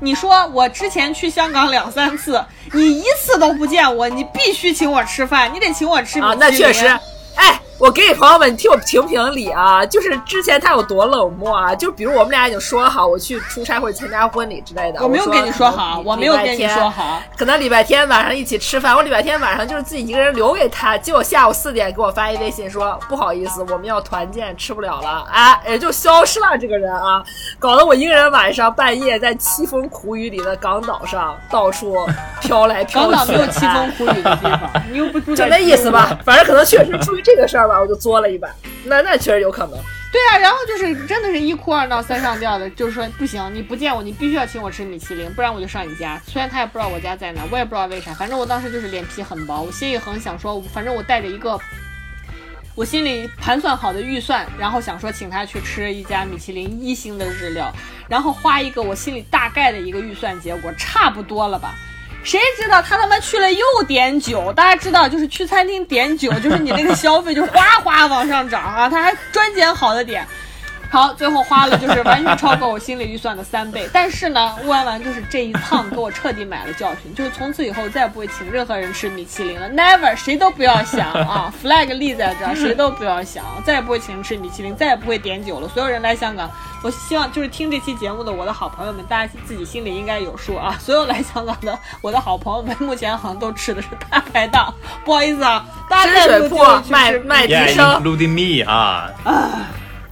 你说我之前去香港两三次，你一次都不见我，你必须请我吃饭，你得请我吃米其林。啊，那确实，哎，我给你朋友们，你替我评评理啊！就是之前他有多冷漠啊！就比如我们俩已经说好，我去出差或者参加婚礼之类的。我没有跟你说好，礼我没有跟你说，好。可能礼拜天晚上一起吃饭，我礼拜天晚上就是自己一个人留给他，结果下午四点给我发一微信说不好意思，我们要团建，吃不了了，哎，也就消失了这个人啊，搞得我一个人晚上半夜在凄风苦雨里的港岛上到处飘来飘去。港岛没有凄风苦雨的地方，你又不住在就那意思吧，反正可能确实出于这个事儿吧，我就作了一把。那那确实有可能。对啊，然后就是真的是一哭二闹三上吊的，就是说不行，你不见我，你必须要请我吃米其林，不然我就上你家。虽然他也不知道我家在哪，我也不知道为啥，反正我当时就是脸皮很薄，我心一横想说，反正我带着一个。我心里盘算好的预算，然后想说请他去吃一家米其林一星的日料，然后花一个我心里大概的一个预算，结果差不多了吧？谁知道他他妈去了又点酒，大家知道就是去餐厅点酒，就是你那个消费就哗哗往上涨啊，他还专拣好的点。好，最后花了就是完全超过我心理预算的三倍。但是呢，乌安完就是这一趟给我彻底买了教训，就是从此以后再也不会请任何人吃米其林了，never，谁都不要想啊，flag 立在这儿，谁都不要想，再也不会请人吃米其林，再也不会点酒了。所有人来香港，我希望就是听这期节目的我的好朋友们，大家自己心里应该有数啊。所有来香港的我的好朋友们，目前好像都吃的是大排档，不好意思啊，大家深水铺再没有机会去卖吃卖迪 Yeah, 生，including me 啊，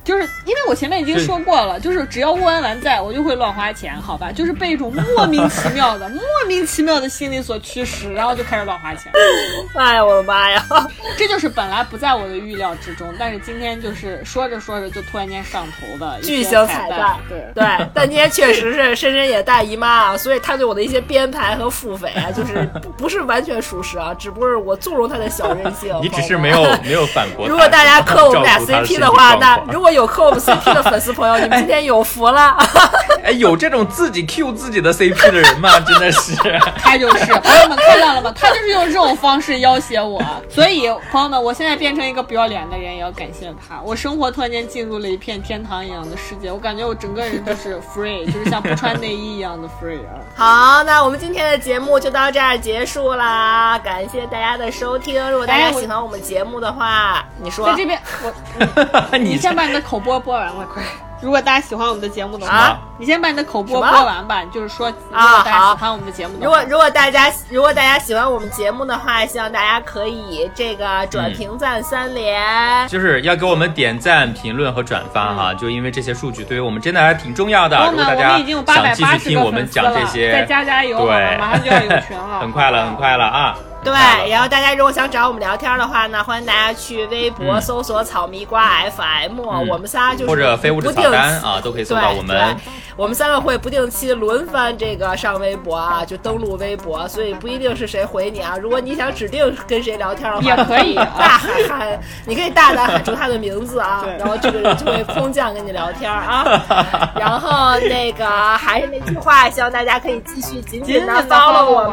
就是因为我前面已经说过了，就是只要乌安完在，我就会乱花钱，好吧？就是被一种莫名 其妙的、莫名其妙的心理所驱使，然后就开始乱花钱。哎呀，我的妈呀！这就是本来不在我的预料之中，但是今天就是说着说着就突然间上头的巨型彩彩蛋，对。对，但今天确实是深深也大姨妈啊，所以他对我的一些编排和腹诽啊，就是不不是完全属实啊，只不过是我纵容他的小任性。你只是没有没有反驳。如果大家磕我们俩 CP 的话，那如果有磕我们 CP 的粉丝朋友，你们今天有福了。哎，有这种自己 Q 自己的 CP 的人吗？真的是。他就是朋友们看到了吗？他就是用这种方式要挟我，所以朋友们，我现在变成一个不要脸的人，也要感谢他。我生活突然间进入了一片天堂一样的世界，我感觉我整个人都是 free，就是像不穿内衣一样的 free 啊。好，那我们今天的节目就到这儿结束啦，感谢大家的收听。如果大家喜欢我们节目的话，你说在这边，我你你先把你的口播播完了，快！如果大家喜欢我们的节目的话，啊你先把你的口播播完吧。就是说，如果啊大家喜欢我们的节目的话，如果如果大家如果大家喜欢我们节目的话，希望大家可以这个转评赞三连。就是要给我们点赞、评论和转发哈，就因为这些数据对于我们真的还挺重要的。朋友们，我如果大家们已经有八百想继续八十个听我们粉丝了，讲这些，再加加油，对，马上就要有群了，很快了，很快了啊！对，然后大家如果想找我们聊天的话呢，欢迎大家去微博嗯搜索“草莓瓜 FM”，、我们仨就是或者非物质不定草单啊，都可以搜到我们。对对我们三个会不定期轮番这个上微博啊，就登录微博，所以不一定是谁回你啊。如果你想指定跟谁聊天的话，也可以啊 大喊喊，你可以大胆喊出他的名字啊，然后这个人就会空降跟你聊天啊。然后那个还是那句话，希望大家可以继续紧紧的紧紧的 follow 我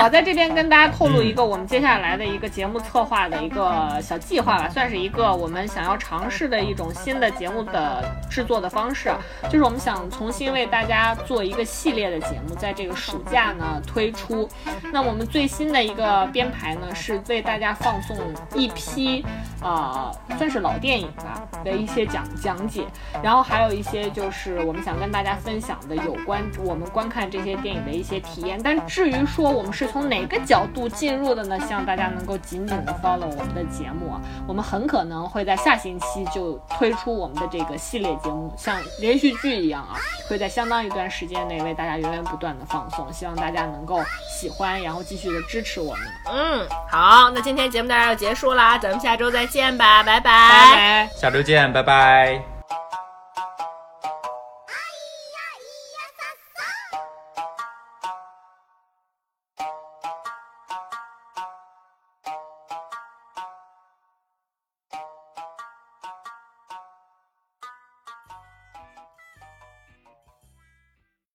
好，在这边跟大家透露一个我们接下来的一个节目策划的一个小计划吧，算是一个我们想要尝试的一种新的节目的制作的方式，就是我们想重新为大家做一个系列的节目，在这个暑假呢推出。那我们最新的一个编排呢，是为大家放送一批呃算是老电影吧的一些讲讲解，然后还有一些就是我们想跟大家分享的有关我们观看这些电影的一些体验。但至于说我们是从哪个角度进入的呢？希望大家能够紧紧的 follow 我们的节目啊，我们很可能会在下星期就推出我们的这个系列节目，像连续剧一样啊，会在相当一段时间内为大家源源不断的放送，希望大家能够喜欢，然后继续的支持我们。嗯，好，那今天节目到这儿就结束啦，咱们下周再见吧，拜拜拜。下周见，拜拜。